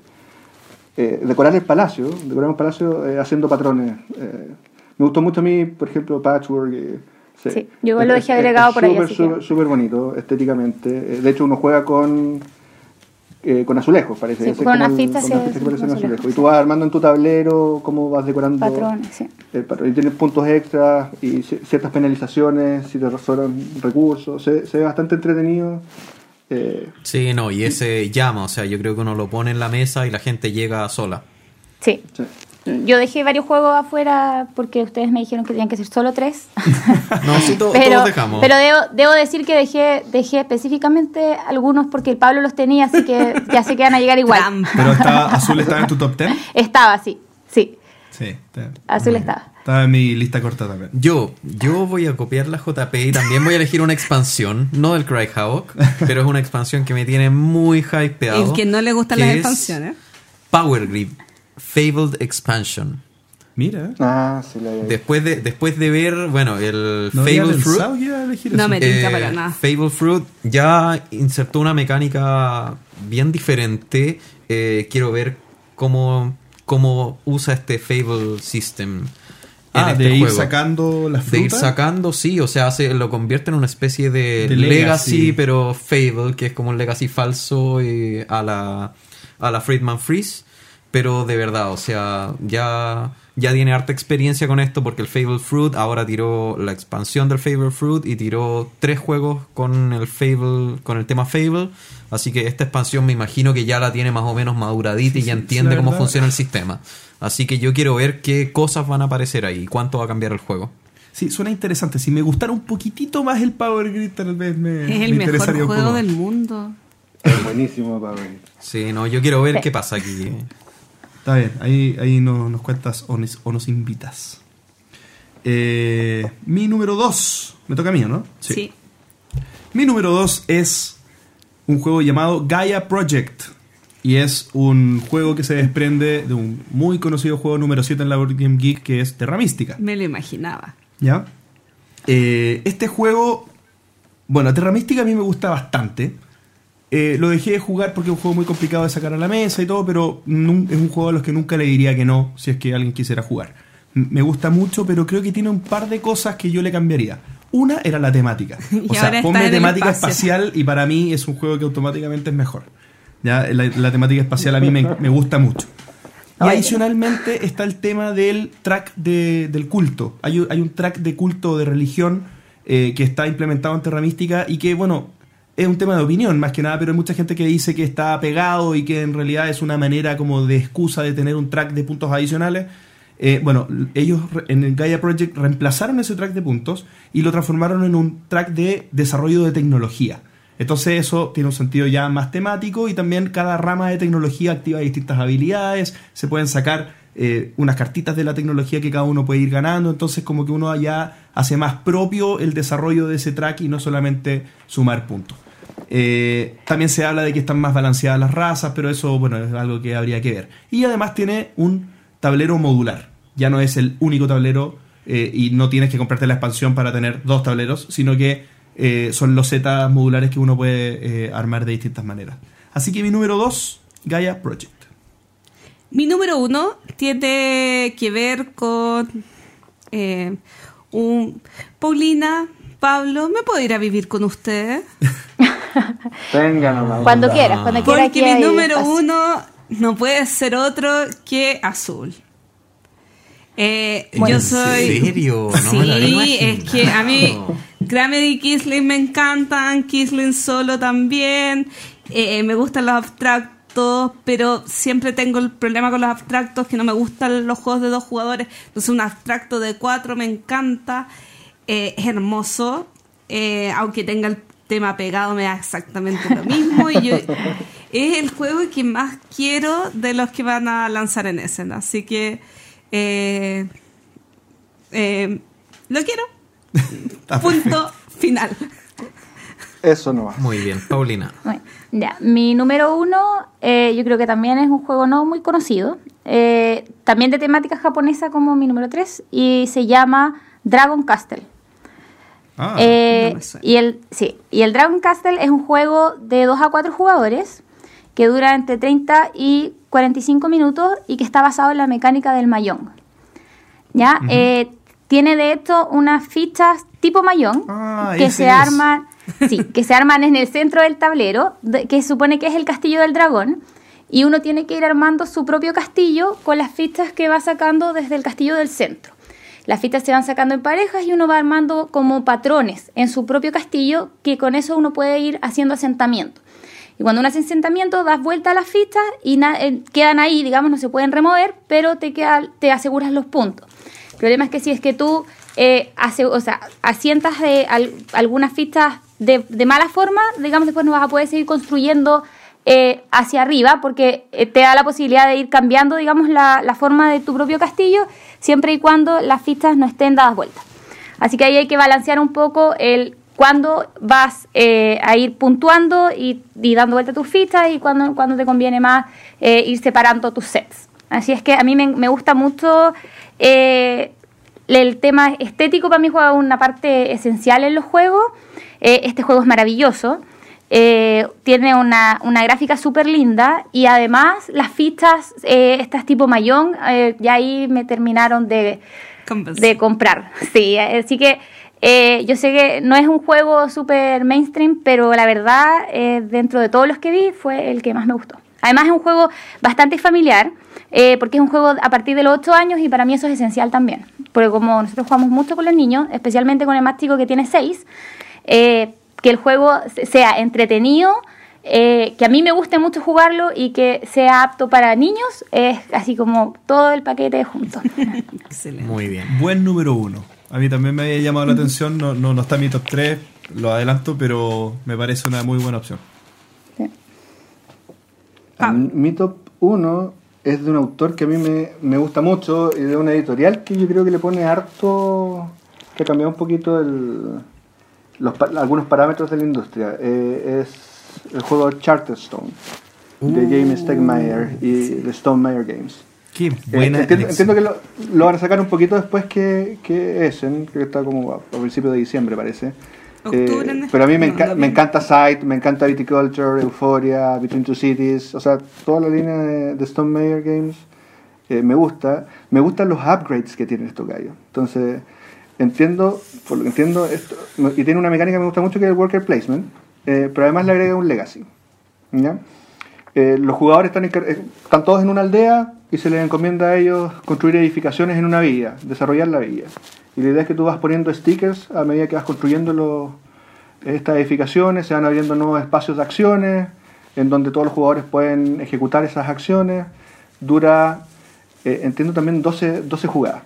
eh, decorar el palacio, decorar un palacio eh, haciendo patrones. Eh, me gustó mucho a mí, por ejemplo, Patchwork. eh, Sí, yo lo dejé agregado por ahí, súper, que- bonito estéticamente. De hecho, uno juega con eh, con azulejos, parece. Sí, Ese es con se- azulejos. azulejos, Y tú vas armando en tu tablero cómo vas decorando Patrones, sí. el patrón. Y tienes puntos extras y ci- ciertas penalizaciones si te sobran recursos. Se, se ve bastante entretenido. Eh, Sí, no, y ese llama, o sea, yo creo que uno lo pone en la mesa y la gente llega sola. Sí. sí. Yo dejé varios juegos afuera porque ustedes me dijeron que tenían que ser solo tres. [laughs] No, sí, to- [laughs] pero todos dejamos. pero debo, debo decir que dejé, dejé específicamente algunos porque el Pablo los tenía, así que ya sé que van a llegar igual. Pero está, Azul estaba en tu top 10. [laughs] Estaba, sí, sí. Sí, Azul estaba. Estaba en mi lista corta también. Yo, yo voy a copiar la JP y también voy a elegir una expansión, no del Cry Havoc, [laughs] pero es una expansión que me tiene muy hypeado. El que no le gustan las es expansiones. Power Grip, Fabled Expansion. Mira, Ah, sí, la Después de, después de ver, bueno, el no Fabled Fruit. a No me tinca para nada. Fable Fruit ya insertó una mecánica bien diferente. Eh, quiero ver cómo, cómo usa este Fable System. Ah, este de ir sacando las De ir frutas. sacando, sí, o sea, hace, lo convierte en una especie de, De legacy, legacy. pero Fable, que es como un legacy falso eh, a la a la Friedman Freeze, pero de verdad, o sea, ya ya tiene harta experiencia con esto porque el Fable Fruit ahora tiró la expansión del Fable Fruit y tiró tres juegos con el Fable con el tema Fable, así que esta expansión me imagino que ya la tiene más o menos maduradita y ya entiende cómo funciona el sistema. Así que yo quiero ver qué cosas van a aparecer ahí, cuánto va a cambiar el juego. Sí, suena interesante. Si me gustara un poquitito más el Power Grid, tal vez me, Es me el mejor un juego poco. del mundo. Es buenísimo, Pablo. Sí, no, yo quiero ver qué pasa aquí. Está bien, ahí, ahí no- nos cuentas o nos, o nos invitas. Eh, mi número 2. Me toca a mí, ¿no? Sí. Mi número 2 es un juego llamado Gaia Project. Y es un juego que se desprende de un muy conocido juego número 7 en la Board Game Geek que es Terra Mística. Me lo imaginaba. ¿Ya? Eh, este juego. Bueno, Terra Mística a mí me gusta bastante. Eh, lo dejé de jugar porque es un juego muy complicado de sacar a la mesa y todo, pero es un juego a los que nunca le diría que no si es que alguien quisiera jugar. M- Me gusta mucho, pero creo que tiene un par de cosas que yo le cambiaría. Una era la temática. [laughs] O sea, ponme temática espacial y para mí es un juego que automáticamente es mejor. Ya, la, la temática espacial a mí me, me gusta mucho. Y adicionalmente está el tema del track de- del culto. Hay, un- hay un track de culto de religión eh, que está implementado en Terra Mística y que, bueno, es un tema de opinión más que nada, pero hay mucha gente que dice que está pegado y que en realidad es una manera como de excusa de tener un track de puntos adicionales. Eh, bueno, ellos en el Gaia Project reemplazaron ese track de puntos y lo transformaron en un track de desarrollo de tecnología. Entonces eso tiene un sentido ya más temático y también cada rama de tecnología activa distintas habilidades, se pueden sacar eh, unas cartitas de la tecnología que cada uno puede ir ganando, entonces como que uno ya hace más propio el desarrollo de ese track y no solamente sumar puntos. Eh, también se habla de que están más balanceadas las razas, pero eso, bueno, es algo que habría que ver. Y además tiene un tablero modular. Ya no es el único tablero eh, y no tienes que comprarte la expansión para tener dos tableros, sino que eh, son losetas modulares que uno puede eh, armar de distintas maneras. Así que mi número 2, Gaia Project. Mi número uno tiene que ver con eh, un Paulina, Pablo, ¿me puedo ir a vivir con ustedes? [laughs] Venga nomás. Cuando quieras, cuando quieras. Porque mi número uno no puede ser otro que azul. Eh, ¿En yo soy. serio? No me lo había sí, es que a mí imaginado. Kramer y Kisling me encantan, Kisling solo también. eh, me gustan los abstractos, pero siempre tengo el problema con los abstractos que no me gustan los juegos de dos jugadores. Entonces, un abstracto de cuatro me encanta, eh, es hermoso, eh, aunque tenga el tema pegado, me da exactamente lo mismo. y yo, [laughs] es el juego que más quiero de los que van a lanzar en Essen. Así que. eh, eh, lo quiero. Punto final. Eso no va. Muy bien, Paulina. Bueno, ya, mi número uno, eh, yo creo que también es un juego no muy conocido, eh, también de temática japonesa como mi número 3, y se llama Dragon Castle. Ah, Eh, no y, el, sí, y el Dragon Castle es un juego de 2 a 4 jugadores que dura entre 30 y 45 minutos y que está basado en la mecánica del mayón. ¿Ya? Eh, tiene de hecho unas fichas tipo mayón Ah, que se es. arman [laughs] sí, que se arman en el centro del tablero, que se supone que es el castillo del dragón, y uno tiene que ir armando su propio castillo con las fichas que va sacando desde el castillo del centro. Las fichas se van sacando en parejas y uno va armando como patrones en su propio castillo, que con eso uno puede ir haciendo asentamiento. Y cuando uno hace asentamiento, das vuelta a las fichas y eh, quedan ahí, digamos, no se pueden remover, pero te, queda, te aseguras los puntos. El problema es que si es que tú eh, o sea, asientas de al- algunas fichas de, de mala forma, digamos, después no vas a poder seguir construyendo eh, hacia arriba, porque eh, te da la posibilidad de ir cambiando, digamos, la, forma de tu propio castillo, siempre y cuando las fichas no estén dadas vueltas. Así que ahí hay que balancear un poco el cuándo vas eh, a ir puntuando y, y dando vuelta tus fichas y cuándo, cuándo te conviene más eh, ir separando tus sets. Así es que a mí me, me gusta mucho eh, el tema estético, para mí juega una parte esencial en los juegos. Eh, este juego es maravilloso. Eh, tiene una, una gráfica súper linda y además las fichas, eh, estas tipo mayón, eh, ya ahí me terminaron de, de comprar. Sí, así que eh, yo sé que no es un juego súper mainstream, pero la verdad, eh, dentro de todos los que vi, fue el que más me gustó. Además es un juego bastante familiar, eh, porque es un juego a partir de los 8 años y para mí eso es esencial también. Porque como nosotros jugamos mucho con los niños, especialmente con el más chico que tiene 6, eh, que el juego se- sea entretenido, eh, que a mí me guste mucho jugarlo y que sea apto para niños, es así como todo el paquete junto. [laughs] Excelente. Muy bien. Buen número uno. A mí también me había llamado la atención, no, no, no está en mi top 3, lo adelanto, pero me parece una muy buena opción. Mi top 1 es de un autor que a mí me, me gusta mucho y de una editorial que yo creo que le pone harto, que ha cambiado un poquito el, los, pa- algunos parámetros de la industria. Eh, es el juego Charterstone de James Stegmaier y de Stonemeyer Games. Qué Eh, buena entiendo, elección. entiendo que lo, lo van a sacar un poquito después que, que Essen, que está como a, a principios de diciembre parece. Octubre Eh, pero a mí me, enca- me encanta Sight, me encanta Viticulture, Euphoria, Between Two Cities, o sea, toda la línea de, de Stone Meyer Games eh, me gusta. Me gustan los upgrades que tienen estos gallos. Entonces, entiendo, por lo que entiendo, esto, y tiene una mecánica que me gusta mucho que es el worker placement, eh, pero además le agrega un legacy. ¿ya? Eh, los jugadores están, eh, están todos en una aldea y se les encomienda a ellos construir edificaciones en una villa, desarrollar la villa. Y la idea es que tú vas poniendo stickers a medida que vas construyendo los, estas edificaciones, se van abriendo nuevos espacios de acciones, en donde todos los jugadores pueden ejecutar esas acciones. Dura, eh, entiendo también, 12, 12 jugadas.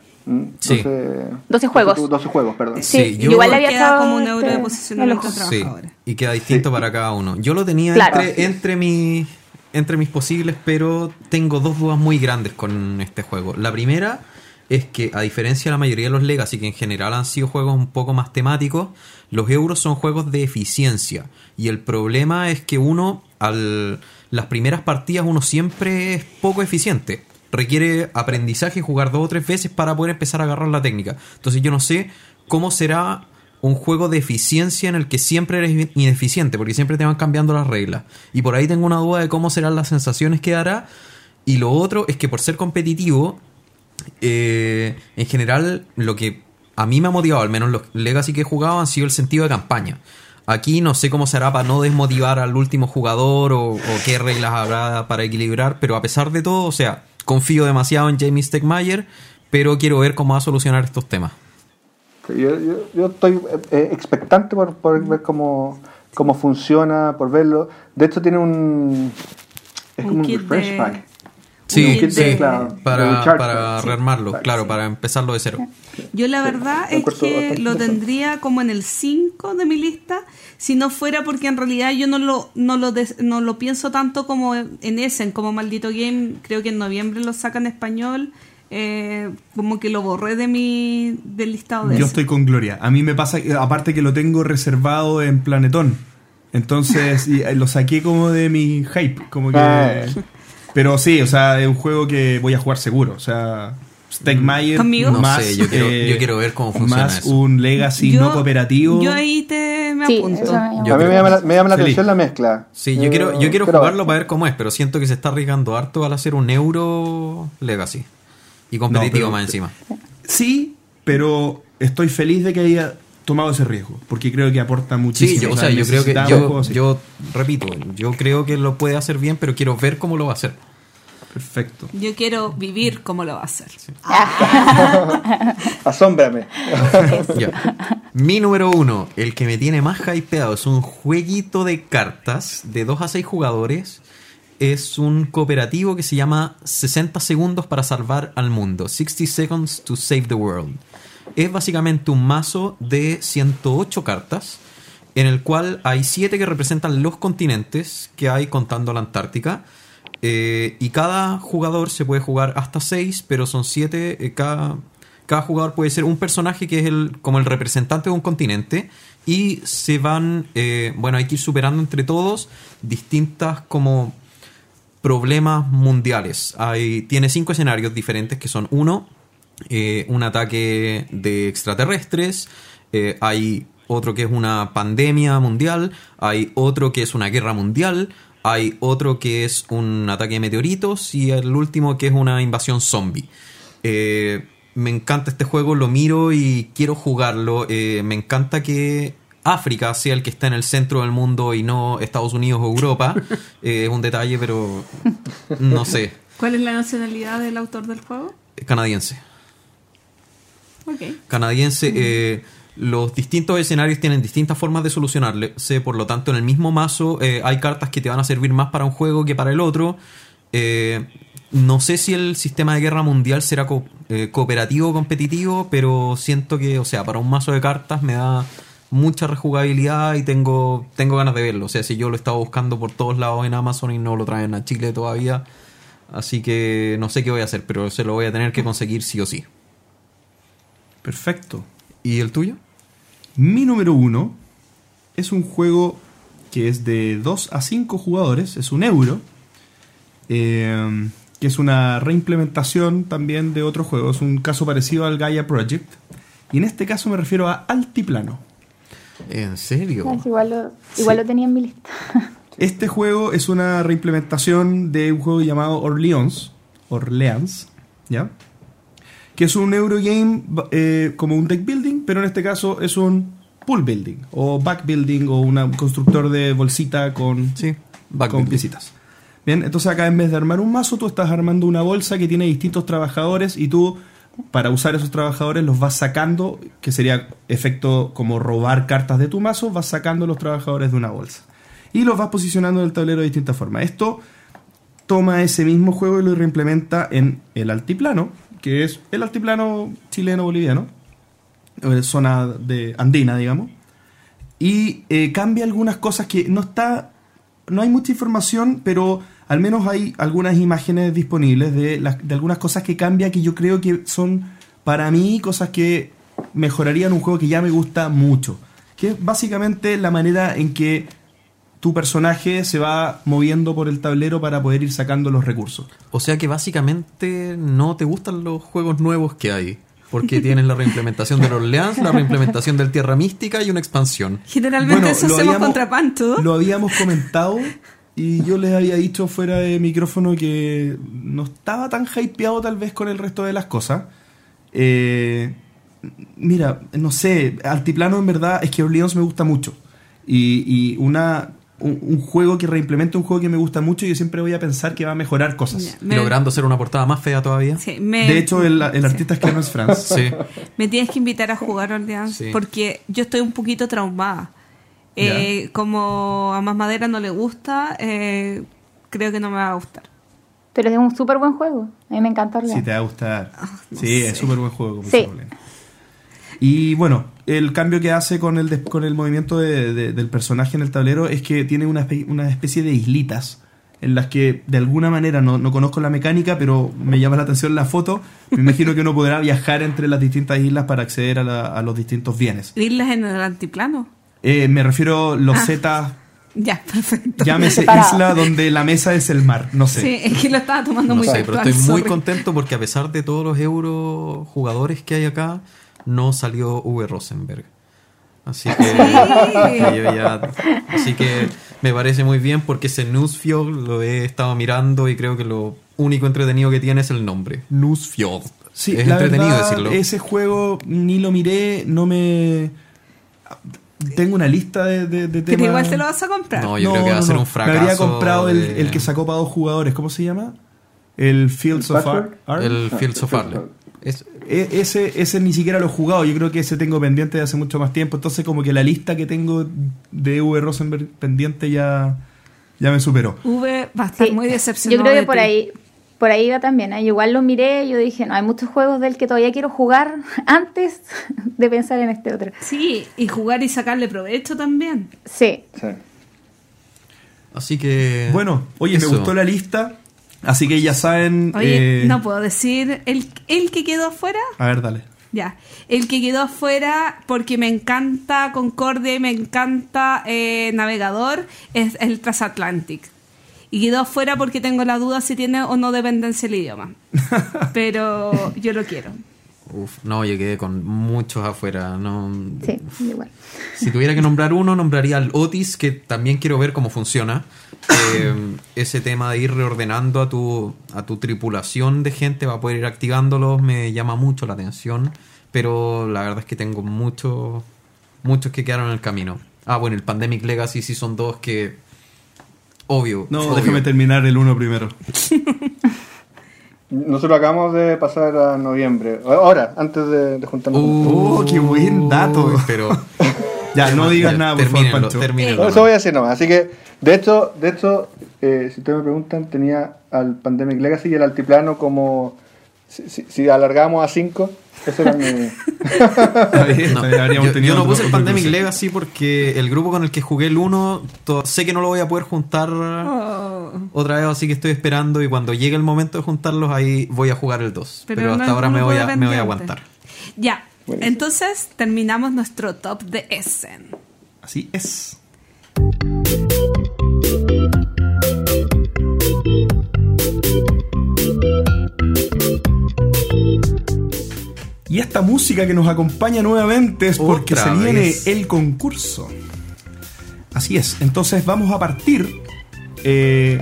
Sí. 12, 12 juegos. 12 juegos, perdón. Sí, Sí, yo- igual le había Queda estado, como un euro de este, posicionamiento Sí, y queda distinto para cada uno. Yo lo tenía Claro. entre, entre, mis, entre mis posibles, pero tengo dos dudas muy grandes con este juego. La primera es que, a diferencia de la mayoría de los Legacy, que en general han sido juegos un poco más temáticos, los euros son juegos de eficiencia. Y el problema es que uno, al las primeras partidas, uno siempre es poco eficiente. Requiere aprendizaje jugar dos o tres veces para poder empezar a agarrar la técnica. Entonces yo no sé cómo será un juego de eficiencia en el que siempre eres ineficiente, porque siempre te van cambiando las reglas. Y por ahí tengo una duda de cómo serán las sensaciones que dará. Y lo otro es que por ser competitivo, eh, en general, lo que a mí me ha motivado, al menos los Legacy que he jugado, han sido el sentido de campaña. Aquí no sé cómo será para no desmotivar al último jugador o, qué reglas habrá para equilibrar, pero a pesar de todo, o sea, confío demasiado en Jamie Stegmaier, pero quiero ver cómo va a solucionar estos temas. Yo, yo- yo estoy eh, expectante por, por ver cómo, cómo funciona, por verlo. De hecho, tiene un. Es Un como un kit refresh de- pack. Sí, Un kit sí, de- claro, para, para. Sí, rearmarlo, claro, sí. para empezarlo de cero. Yo la verdad es que lo tendría como en el 5 de mi lista, si no fuera porque en realidad yo no lo, no lo, des- no lo pienso tanto como en Essen, como Maldito Game, creo que en noviembre lo saca en español, eh, como que lo borré de mi del listado de Yo estoy con Gloria. A mí me pasa, que- aparte que lo tengo reservado en Planetón. Entonces [laughs] y, eh, lo saqué como de mi hype. Como que. Ah. Pero sí, o sea, es un juego que voy a jugar seguro. O sea, Stegmaier ¿Conmigo? No más. sé, yo quiero- eh, yo quiero ver cómo funciona Más eso. un Legacy no cooperativo. Yo ahí te me Sí, apunto. me. Yo a mí me llama la, me llama la atención la mezcla. Sí, yo quiero, yo quiero pero- jugarlo para ver cómo es, pero siento que se está arriesgando harto al hacer un euro Legacy. Y competitivo No, pero- más encima. Sí, pero estoy feliz de que haya tomado ese riesgo. Porque creo que aporta Sí, muchísimo. yo, o sea, yo creo que yo, yo repito, yo creo que lo puede hacer bien, pero quiero ver cómo lo va a hacer. Perfecto. Yo quiero vivir como lo va a hacer. [laughs] Asómbrame. [laughs] Ya. Mi número uno, el que me tiene más hypeado, es un jueguito de cartas de 2 a 6 jugadores. Es un cooperativo que se llama 60 segundos para salvar al mundo. 60 seconds to save the world. Es básicamente un mazo de 108 cartas en el cual hay 7 que representan los continentes que hay contando la Antártica. Eh, y cada jugador se puede jugar hasta 6, pero son 7. cada, cada jugador puede ser un personaje que es el, como el representante de un continente. Y se van, eh, bueno, hay que ir superando entre todos distintas como problemas mundiales. Hay, tiene cinco escenarios diferentes que son uno, eh, un ataque de extraterrestres, eh, hay otro que es una pandemia mundial, hay otro que es una guerra mundial, hay otro que es un ataque de meteoritos y el último que es una invasión zombie. Eh, me encanta este juego, lo miro y quiero jugarlo. Me encanta que África sea el que está en el centro del mundo y no Estados Unidos o Europa. [laughs] Eh, es un detalle, pero no sé. ¿Cuál es la nacionalidad del autor del juego? Canadiense. Ok. Canadiense. eh, los distintos escenarios tienen distintas formas de solucionarse, por lo tanto en el mismo mazo eh, hay cartas que te van a servir más para un juego que para el otro. Eh, no sé si el sistema de guerra mundial será co- eh, cooperativo o competitivo, pero siento que, o sea, para un mazo de cartas me da mucha rejugabilidad y tengo, tengo ganas de verlo. O sea, si yo lo estaba buscando por todos lados en Amazon y no lo traen a Chile todavía, así que no sé qué voy a hacer, pero se lo voy a tener que conseguir sí o sí. Perfecto. ¿Y el tuyo? Mi número uno es un juego que es de 2 a 5 jugadores, es un euro, eh, que es una reimplementación también de otro juego, es un caso parecido al Gaia Project, y en este caso me refiero a Altiplano. ¿En serio? Igual lo, igual lo tenía en mi lista. Este juego es una reimplementación de un juego llamado Orleans, Orleans, ¿ya? que es un Eurogame eh, como un deck building, pero en este caso es un pool building o back building o un constructor de bolsita con, Sí, back con piecitas. Bien, entonces acá en vez de armar un mazo, tú estás armando una bolsa que tiene distintos trabajadores y tú, para usar esos trabajadores, los vas sacando, que sería efecto como robar cartas de tu mazo, vas sacando los trabajadores de una bolsa. Y los vas posicionando en el tablero de distintas formas. Esto toma ese mismo juego y lo reimplementa en el altiplano, que es el altiplano chileno-boliviano, eh, zona de andina, digamos. Y eh, cambia algunas cosas que no está. No hay mucha información, pero al menos hay algunas imágenes disponibles de, las, de algunas cosas que cambia que yo creo que son para mí cosas que mejorarían un juego que ya me gusta mucho. Que es básicamente la manera en que tu personaje se va moviendo por el tablero para poder ir sacando los recursos. O sea que básicamente no te gustan los juegos nuevos que hay. Porque tienes la reimplementación del Orleans, la reimplementación del Tierra Mística y una expansión. Generalmente Bueno, eso lo hacemos habíamos- contra Panto. Lo habíamos comentado y yo les había dicho fuera de micrófono que no estaba tan hypeado tal vez con el resto de las cosas. Eh, mira, no sé, Altiplano en verdad es que Orleans me gusta mucho. Y, y una, un, un juego que reimplemente un juego que me gusta mucho, yo siempre voy a pensar que va a mejorar cosas. Me- Logrando hacer una portada más fea todavía. sí, me- De hecho, el, el sí. artista es Clemens Franz. Sí. Me tienes que invitar a jugar Orleans Sí. porque yo estoy un poquito traumada. Eh, como a Más Madera no le gusta, eh, creo que no me va a gustar. Pero es un súper buen juego. A mí me encanta Orleans. Sí, te va a gustar. no sí, sé. es súper buen juego. Como Sí. Y bueno, el cambio que hace con el, des- con el movimiento de- de- del personaje en el tablero es que tiene una, espe- una especie de islitas en las que de alguna manera no, no conozco la mecánica, pero me llama la atención la foto. Me imagino que uno podrá viajar entre las distintas islas para acceder a, la- a los distintos bienes. Islas en el altiplano. Eh, me refiero los Ah. Z, [laughs] Ya, perfecto. llámese isla donde la mesa es el mar, no sé. Sí, es que lo estaba tomando No muy sé, pero textual, estoy muy sorry. contento porque a pesar de todos los euro jugadores que hay acá, no salió V. Rosenberg. Así que, que yo ya- así que me parece muy bien porque ese Newsfjord lo he estado mirando y creo que lo único entretenido que tiene es el nombre. Newsfjord. Sí, es la entretenido verdad, decirlo. Ese juego ni lo miré, no me. Tengo una lista de, de, de Pero temas. igual te lo vas a comprar. No, yo creo que va a ser un fracaso. Me habría comprado el, de- el que sacó para dos jugadores, ¿cómo se llama? El Fields ¿El of Password? Art. Art. El Ah, Fields of. Es- E- ese, ese ni siquiera lo he jugado, yo creo que ese tengo pendiente de hace mucho más tiempo. Entonces, como que la lista que tengo de V. Rosenberg pendiente ya, ya me superó. V va a estar Sí. muy decepcionado. Yo creo de que por ti. ahí, por ahí va también. ¿eh? Yo igual lo miré, yo dije, no, hay muchos juegos del que todavía quiero jugar [laughs] antes de pensar en este otro. Sí, y jugar y sacarle provecho también. Sí, Sí. así que. Bueno, oye, eso. me gustó la lista, así que ya saben. Oye, eh, no puedo decir el, el que quedó afuera. A ver, dale. Ya, el que quedó afuera porque me encanta Concordia y me encanta eh, Navegador es el Transatlantic. Y quedó afuera porque tengo la duda si tiene o no dependencia el idioma. [laughs] Pero yo lo quiero. Uf, no, yo quedé con muchos afuera. No, sí, igual. Si tuviera que nombrar uno, nombraría al Otis, que también quiero ver cómo funciona. Eh, ese tema de ir reordenando a tu, a tu tripulación de gente va a poder ir activándolos, me llama mucho la atención. Pero la verdad es que tengo muchos muchos que quedaron en el camino. Ah, bueno, el Pandemic Legacy Season 2 que... Obvio. No, obvio. déjame terminar el uno primero. [laughs] Nosotros acabamos de pasar a noviembre. Ahora, antes de, de juntarnos. Uh, Oh, qué buen dato. Pero... [laughs] Ya, no digas nada, por favor, Pancho. termínenlo. No, eso voy a decir nomás. Así que, de hecho, de hecho eh, si ustedes me preguntan, tenía al Pandemic Legacy y el Altiplano como. Si, si, si alargamos a 5, eso era mi. [laughs] No, yo, tenido yo no puse el Pandemic. Legacy porque el grupo con el que jugué el 1 to- sé que no lo voy a poder juntar Oh, otra vez, así que estoy esperando y cuando llegue el momento de juntarlos ahí voy a jugar el 2. Pero, hasta ahora me voy, a, grupo me voy a dependiente. aguantar. Ya, Buenísimo. entonces terminamos nuestro top de Essen. Así es. Y esta música que nos acompaña nuevamente es porque Otra se viene vez. el concurso. Así es, entonces vamos a partir eh,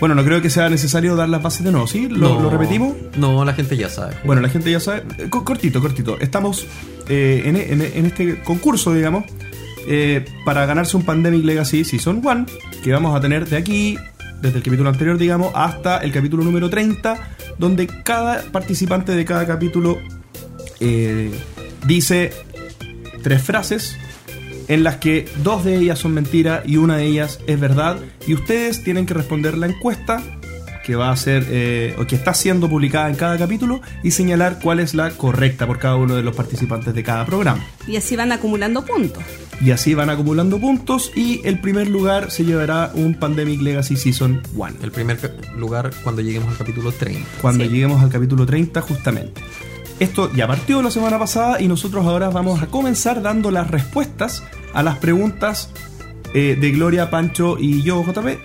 Bueno, no creo que sea necesario dar las bases de nuevo, ¿sí? ¿Lo, No. lo repetimos? No, la gente ya sabe. Bueno, la gente ya sabe. Eh, co- Cortito, cortito. Estamos eh, en, en- en este concurso, digamos, eh, para ganarse un Pandemic Legacy Season 1, que vamos a tener de aquí, desde el capítulo anterior, digamos, hasta el capítulo número 30, donde cada participante de cada capítulo eh, dice tres frases en las que dos de ellas son mentira y una de ellas es verdad y ustedes tienen que responder la encuesta que va a ser eh, o que está siendo publicada en cada capítulo y señalar cuál es la correcta por cada uno de los participantes de cada programa. Y así van acumulando puntos. Y así van acumulando puntos y el primer lugar se llevará un Pandemic Legacy Season 1. El primer lugar cuando lleguemos al capítulo 30. cuando Sí. lleguemos al capítulo 30 justamente. Esto ya partió la semana pasada y nosotros ahora vamos a comenzar dando las respuestas a las preguntas eh, de Gloria, Pancho y yo, JP,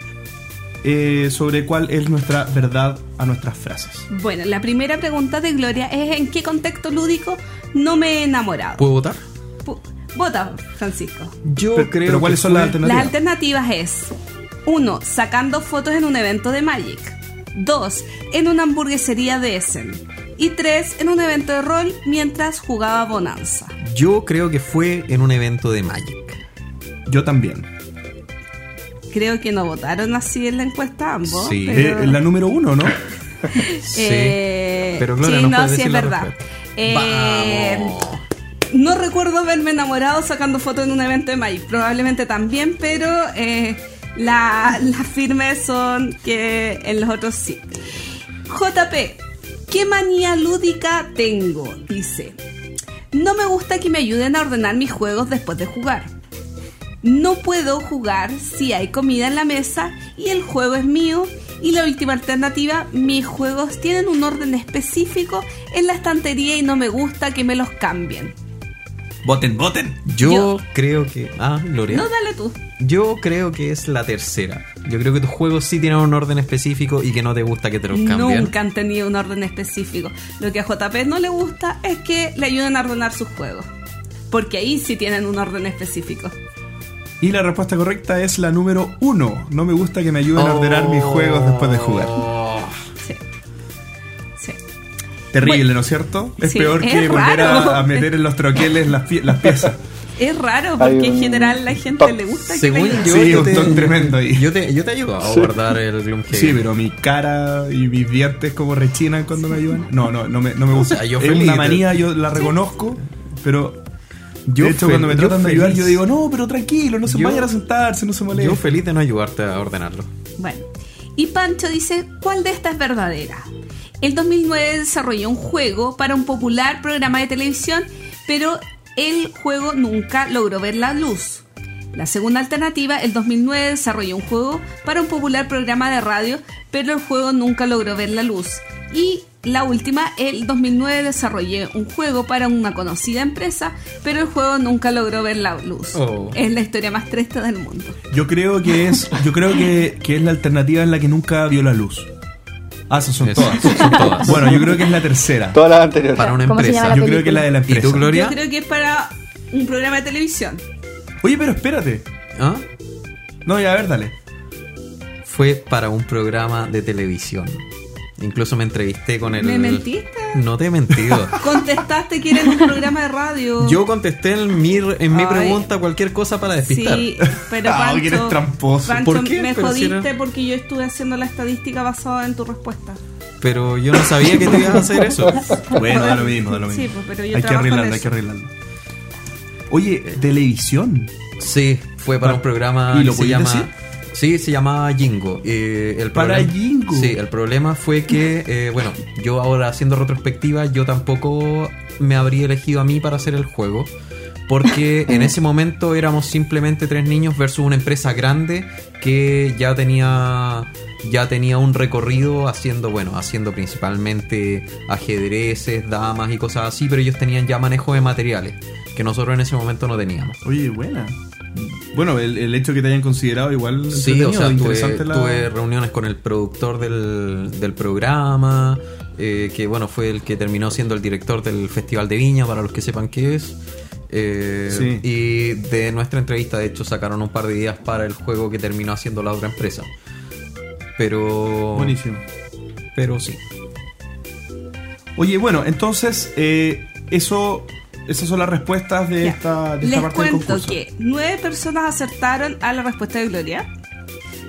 eh, sobre cuál es nuestra verdad a nuestras frases. Bueno, la primera pregunta de Gloria es ¿en qué contexto lúdico no me he enamorado? ¿Puedo votar? Vota, Francisco. Yo Pero- creo pero ¿cuáles que son las alternativas? Las alternativas es 1. Sacando fotos en un evento de Magic 2. En una hamburguesería de Essen y 3. En un evento de rol mientras jugaba Bonanza. Yo creo que fue en un evento de Magic. Yo también. Creo que no votaron así en la encuesta ambos. Sí. pero- Eh, la número uno, ¿no? [laughs] Sí. Eh, Pero Gloria, sí, ¿nos no, sí decir es la verdad. Eh, Vamos. No recuerdo haberme enamorado sacando fotos en un evento de Magic. Probablemente también, pero eh, la- las firmes son que en los otros sí. JP, ¿qué manía lúdica tengo? Dice. No me gusta que me ayuden a ordenar mis juegos después de jugar. No puedo jugar si hay comida en la mesa y el juego es mío. Y la última alternativa, mis juegos tienen un orden específico en la estantería y no me gusta que me los cambien. Voten, voten. Yo, Yo- creo que. Ah, Gloria. No, dale tú. Yo creo que es la tercera. Yo creo que tus juegos sí tienen un orden específico y que no te gusta que te los cambien. Nunca han tenido un orden específico. Lo que a JP no le gusta es que le ayuden a ordenar sus juegos. Porque ahí sí tienen un orden específico. Y la respuesta correcta es la número uno. No me gusta que me ayuden a ordenar mis juegos después de jugar. Terrible, ¿no es cierto? Es sí, peor es que volver raro. a, a meter en los troqueles las, pie- las piezas. [laughs] Es raro porque en general la gente top. le gusta que Según le yo, Sí, yo un te, toque tremendo ahí. Yo te, yo te ayudo a Sí. guardar el Gloomhaven. Sí, pero mi cara y mis dientes como rechinan cuando me ayudan. No, no, no me, no me gusta. sea, yo es feliz una manía, yo la reconozco, pero Yo de hecho cuando me yo tratan de ayudar feliz. yo digo, no, pero tranquilo, no se Yo- vayan a sentarse, no se Yo molesten. feliz de no ayudarte a ordenarlo. Bueno, y Pancho dice, ¿cuál de estas es verdadera? El 2009 desarrolló un juego para un popular programa de televisión, pero el juego nunca logró ver la luz. La segunda alternativa, el 2009 desarrolló un juego para un popular programa de radio, pero el juego nunca logró ver la luz. Y la última, el 2009 desarrollé un juego para una conocida empresa, pero el juego nunca logró ver la luz. Oh. Es la historia más triste del mundo. Yo creo que es, yo creo que, que es la alternativa en la que nunca vio la luz. Ah, esas son Eso, todas. son todas. Bueno, yo creo que es la tercera. Todas las anteriores. Para una ¿Cómo se empresa. Yo creo que es la de la ¿Y empresa. tú, Gloria? Yo creo que es para un programa de televisión. Oye, pero espérate. ¿Ah? No, ya a ver, dale. Fue para un programa de televisión. Incluso me entrevisté con el... ¿Me mentiste? No te he mentido. [laughs] Contestaste que era un programa de radio. Yo contesté en mi, en mi Ay. pregunta cualquier cosa para despistar. Sí, pero [laughs] Ah, Pancho, que eres tramposo. Pancho, ¿Por qué? me Pero si jodiste era- porque yo estuve haciendo la estadística basada en tu respuesta. Pero yo no sabía que te ibas a hacer eso. [laughs] Bueno, da lo mismo, da lo mismo. Sí, pues, pero yo hay que arreglarlo, hay que arreglarlo. Oye, televisión. Sí, fue para Pa- un programa ¿Y lo que se llama... decir? Sí, se llamaba Jingo. Eh, el Para Jingo. Sí, el problema fue que, eh, bueno, yo ahora haciendo retrospectiva, yo tampoco me habría elegido a mí para hacer el juego. Porque [laughs] en ese momento éramos simplemente tres niños versus una empresa grande que ya tenía ya tenía un recorrido haciendo, bueno, haciendo principalmente ajedrezes, damas y cosas así, pero ellos tenían ya manejo de materiales que nosotros en ese momento no teníamos. Oye, buena. Bueno, el, el hecho que te hayan considerado igual Sí, o sea, tuve, interesante la- tuve reuniones con el productor del, del programa, eh, que bueno, fue el que terminó siendo el director del Festival de Viña, para los que sepan qué es. Eh, Sí. Y de nuestra entrevista, de hecho, sacaron un par de ideas para el juego que terminó haciendo la otra empresa. Pero. Buenísimo. Pero sí. Oye, bueno, entonces, eh, eso, esas son las respuestas de Ya. esta, de esta parte del cuento concurso. que nueve personas acertaron a la respuesta de Gloria,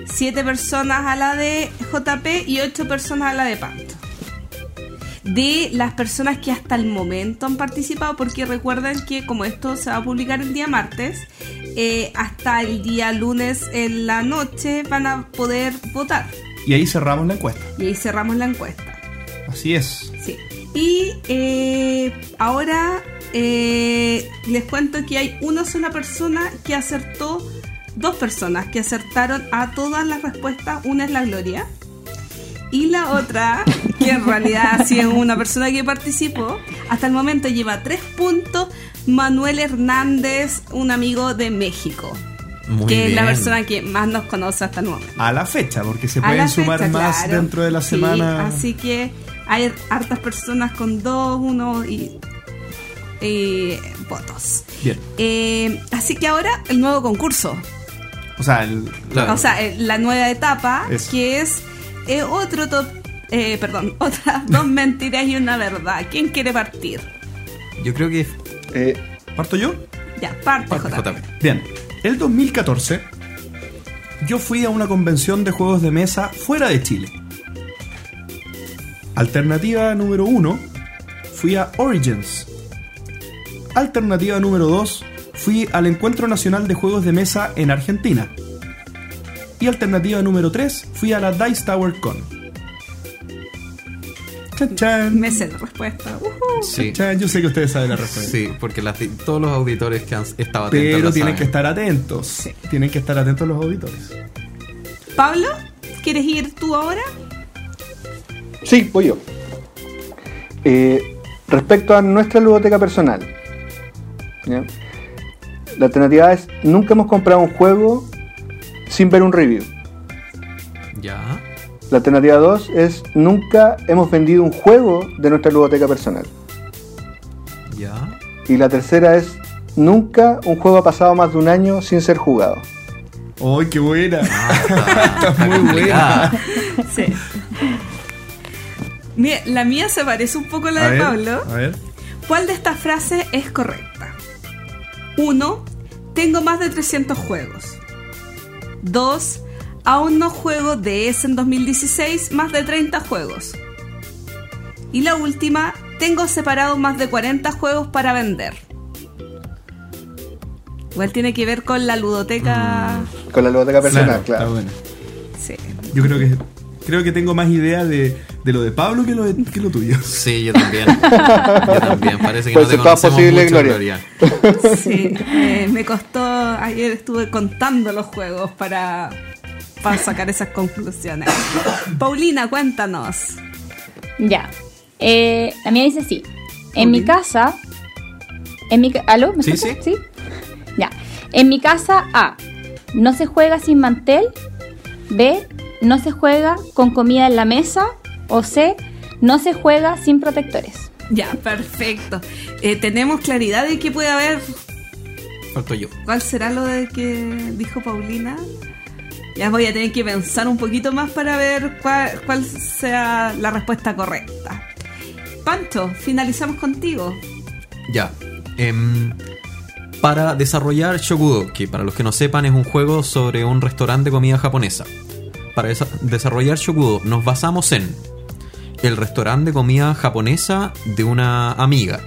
siete personas a la de JP y ocho personas a la de Panto. De las personas que hasta el momento han participado, porque recuerden que como esto se va a publicar el día martes, eh, hasta el día lunes en la noche van a poder votar. Y ahí cerramos la encuesta. Y ahí cerramos la encuesta. Así es. Sí. Y eh, ahora eh, les cuento que hay una sola persona que acertó, dos personas que acertaron a todas las respuestas. Una es la Gloria. Y la otra, que en realidad sí es una persona que participó, hasta el momento lleva tres puntos. Manuel Hernández, un amigo de México, Muy que es la persona que más nos conoce hasta el momento. A la fecha, porque se pueden sumar fecha, más claro. dentro de la Sí, semana. así que hay hartas personas con dos, uno y, y votos. Bien. Eh, así que ahora el nuevo concurso. O sea, el- Claro. O sea, eh, la nueva etapa, Eso. que es eh, otro top. eh, perdón, [laughs] otras dos mentiras y una verdad. ¿Quién quiere partir? Yo creo que. Eh, ¿parto yo? Ya, parte, Parte JP. JP. Bien. El 2014, yo fui a una convención de juegos de mesa fuera de Chile. Alternativa número 1, fui a Origins. Alternativa número 2, fui al Encuentro Nacional de Juegos de Mesa en Argentina. Y alternativa número 3, fui a la Dice Tower Con. Chan, chan. Me sé la respuesta. Ujú. Sí. Chan, yo sé que ustedes saben la respuesta. Sí, porque las- todos los auditores que han estado atentos. Pero la tienen que estar atentos. Tienen que estar atentos los auditores. Pablo, ¿quieres ir tú ahora? sí, voy yo. Eh, respecto a nuestra ludoteca personal, ¿ya? la alternativa es: nunca hemos comprado un juego sin ver un review. Ya. La alternativa 2 es: nunca hemos vendido un juego de nuestra ludoteca personal. Ya. Y la tercera es: nunca un juego ha pasado más de un año sin ser jugado. ¡Ay, qué buena! Ah, [laughs] está, está muy complicada. Sí. Mira, la mía se parece un poco a la A de ver, Pablo. A ver. ¿Cuál de estas frases es correcta? 1. Tengo más de 300 juegos. 2. Aún no juego DS en 2016 más de 30 juegos. Y la última, tengo separado más de 40 juegos para vender. Igual tiene que ver con la ludoteca. Con la ludoteca personal, Está claro. buena. Sí. Yo creo que creo que tengo más idea de, de lo de Pablo que lo, de- que lo tuyo. Sí, yo también. Yo también. Parece que Puede no te conocemos posible, mucho, Gloria. Sí, eh, me costó, ayer estuve contando los juegos para, para sacar esas conclusiones. Paulina, cuéntanos. Ya. Eh, la mía dice así. En mi casa. En mi ¿Aló? ¿Me Sí, escuchas? sí. Ya. En mi casa, A. No se juega sin mantel. B. No se juega con comida en la mesa. O C. No se juega sin protectores. Ya, perfecto. Eh, Tenemos claridad de que puede haber. Falto yo. ¿Cuál será lo de que dijo Paulina? Ya voy a tener que pensar un poquito más para ver cuál, cuál sea la respuesta correcta. Pancho, finalizamos contigo. Ya. Em, para desarrollar Shokudo, que para los que no sepan es un juego sobre un restaurante de comida japonesa. Para desa- desarrollar Shokudo nos basamos en el restaurante de comida japonesa de una amiga.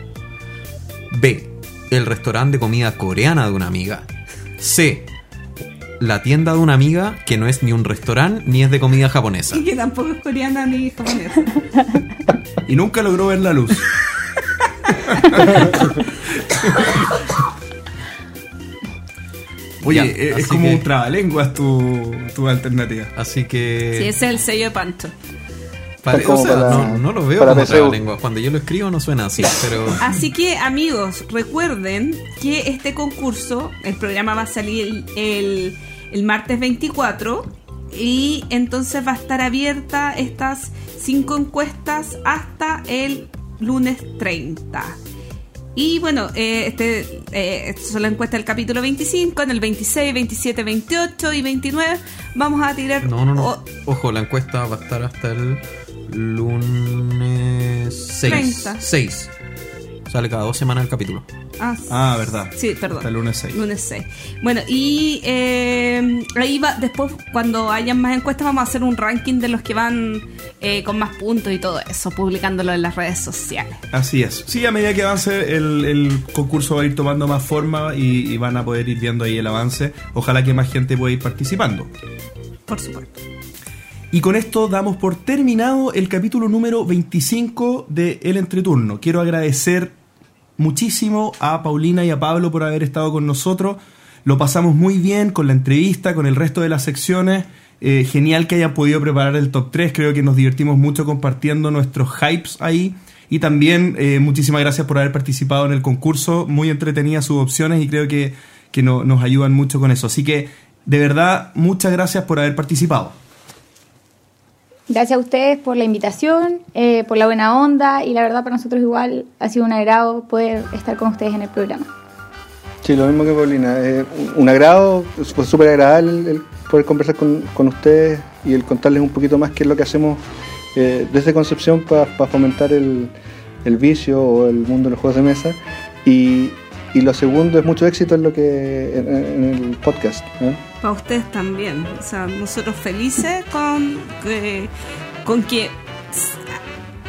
B. El restaurante de comida coreana de una amiga. C. La tienda de una amiga que no es ni un restaurante ni es de comida japonesa. Y que tampoco es coreana ni japonesa. Y nunca logró ver la luz. [laughs] Oye, Ya, eh, así es como que- un trabalenguas tu, tu alternativa. Así que... Sí, ese es el sello de Pancho. Pare- como o sea, para- no, no lo veo como PSU. lengua. Cuando yo lo escribo no suena así, pero Así que amigos, recuerden que este concurso, el programa va a salir el, el- el martes 24 y entonces va a estar abierta estas cinco encuestas hasta el lunes 30. Y bueno, eh, este, eh, esto es la encuesta del capítulo 25. En el 26, 27, 28 y 29 vamos a tirar. No, no, no. o- Ojo, la encuesta va a estar hasta el lunes 6. 30. 6. Sale cada dos semanas el capítulo. ah, Ah, verdad. Sí, perdón. Hasta el lunes 6. Lunes 6. Bueno, y eh, ahí va, después cuando hayan más encuestas vamos a hacer un ranking de los que van eh, con más puntos y todo eso, publicándolo en las redes sociales. Así es. Sí, a medida que avance el, el concurso va a ir tomando más forma y, y van a poder ir viendo ahí el avance. Ojalá que más gente pueda ir participando. Por supuesto. Y con esto damos por terminado el capítulo número 25 de El Entreturno. Quiero agradecer muchísimo a Paulina y a Pablo por haber estado con nosotros. Lo pasamos muy bien con la entrevista, con el resto de las secciones. Eh, genial que hayan podido preparar el top 3. Creo que nos divertimos mucho compartiendo nuestros hypes ahí. Y también eh, muchísimas gracias por haber participado en el concurso. Muy entretenidas sus opciones y creo que, que no- nos ayudan mucho con eso. Así que, de verdad, muchas gracias por haber participado. Gracias a ustedes por la invitación, eh, por la buena onda y la verdad para nosotros igual ha sido un agrado poder estar con ustedes en el programa. Sí, lo mismo que Paulina. eh, un- agrado, fue súper agradable poder conversar con, con ustedes y el contarles un poquito más qué es lo que hacemos eh, desde Concepción para fomentar el, el vicio o el mundo de los juegos de mesa. Y, y lo segundo es mucho éxito en lo que en, en el podcast. ¿eh? Para ustedes también. O sea, nosotros felices con, que- con que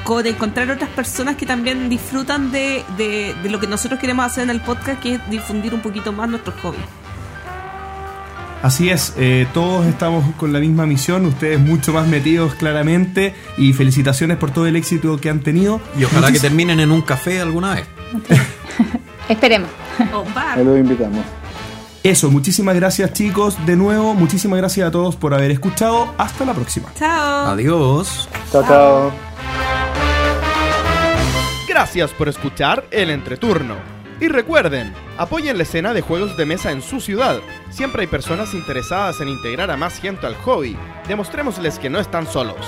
con encontrar otras personas que también disfrutan de, de- de lo que nosotros queremos hacer en el podcast, que es difundir un poquito más nuestros hobbies. Así es, eh, todos estamos con la misma misión, ustedes mucho más metidos claramente y felicitaciones por todo el éxito que han tenido. Y ojalá que Muchis- terminen en un café alguna vez. [laughs] Esperemos. Ahí los invitamos. Eso, muchísimas gracias chicos, de nuevo, muchísimas gracias a todos por haber escuchado, hasta la próxima. Chao. Adiós. Chao, chao. Gracias por escuchar El Entreturno. Y recuerden, apoyen la escena de juegos de mesa en su ciudad. Siempre hay personas interesadas en integrar a más gente al hobby. Demostrémosles que no están solos.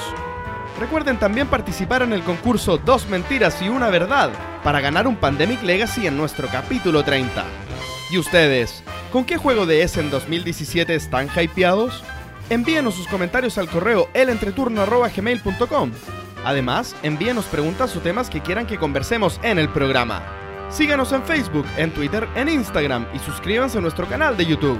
Recuerden también participar en el concurso Dos Mentiras y Una Verdad para ganar un Pandemic Legacy en nuestro capítulo 30. ¿Y ustedes? ¿Con qué juego de Essen 2017 están hypeados? Envíenos sus comentarios al correo elentreturno.gmail.com Además, envíenos preguntas o temas que quieran que conversemos en el programa. Síganos en Facebook, en Twitter, en Instagram y suscríbanse a nuestro canal de YouTube.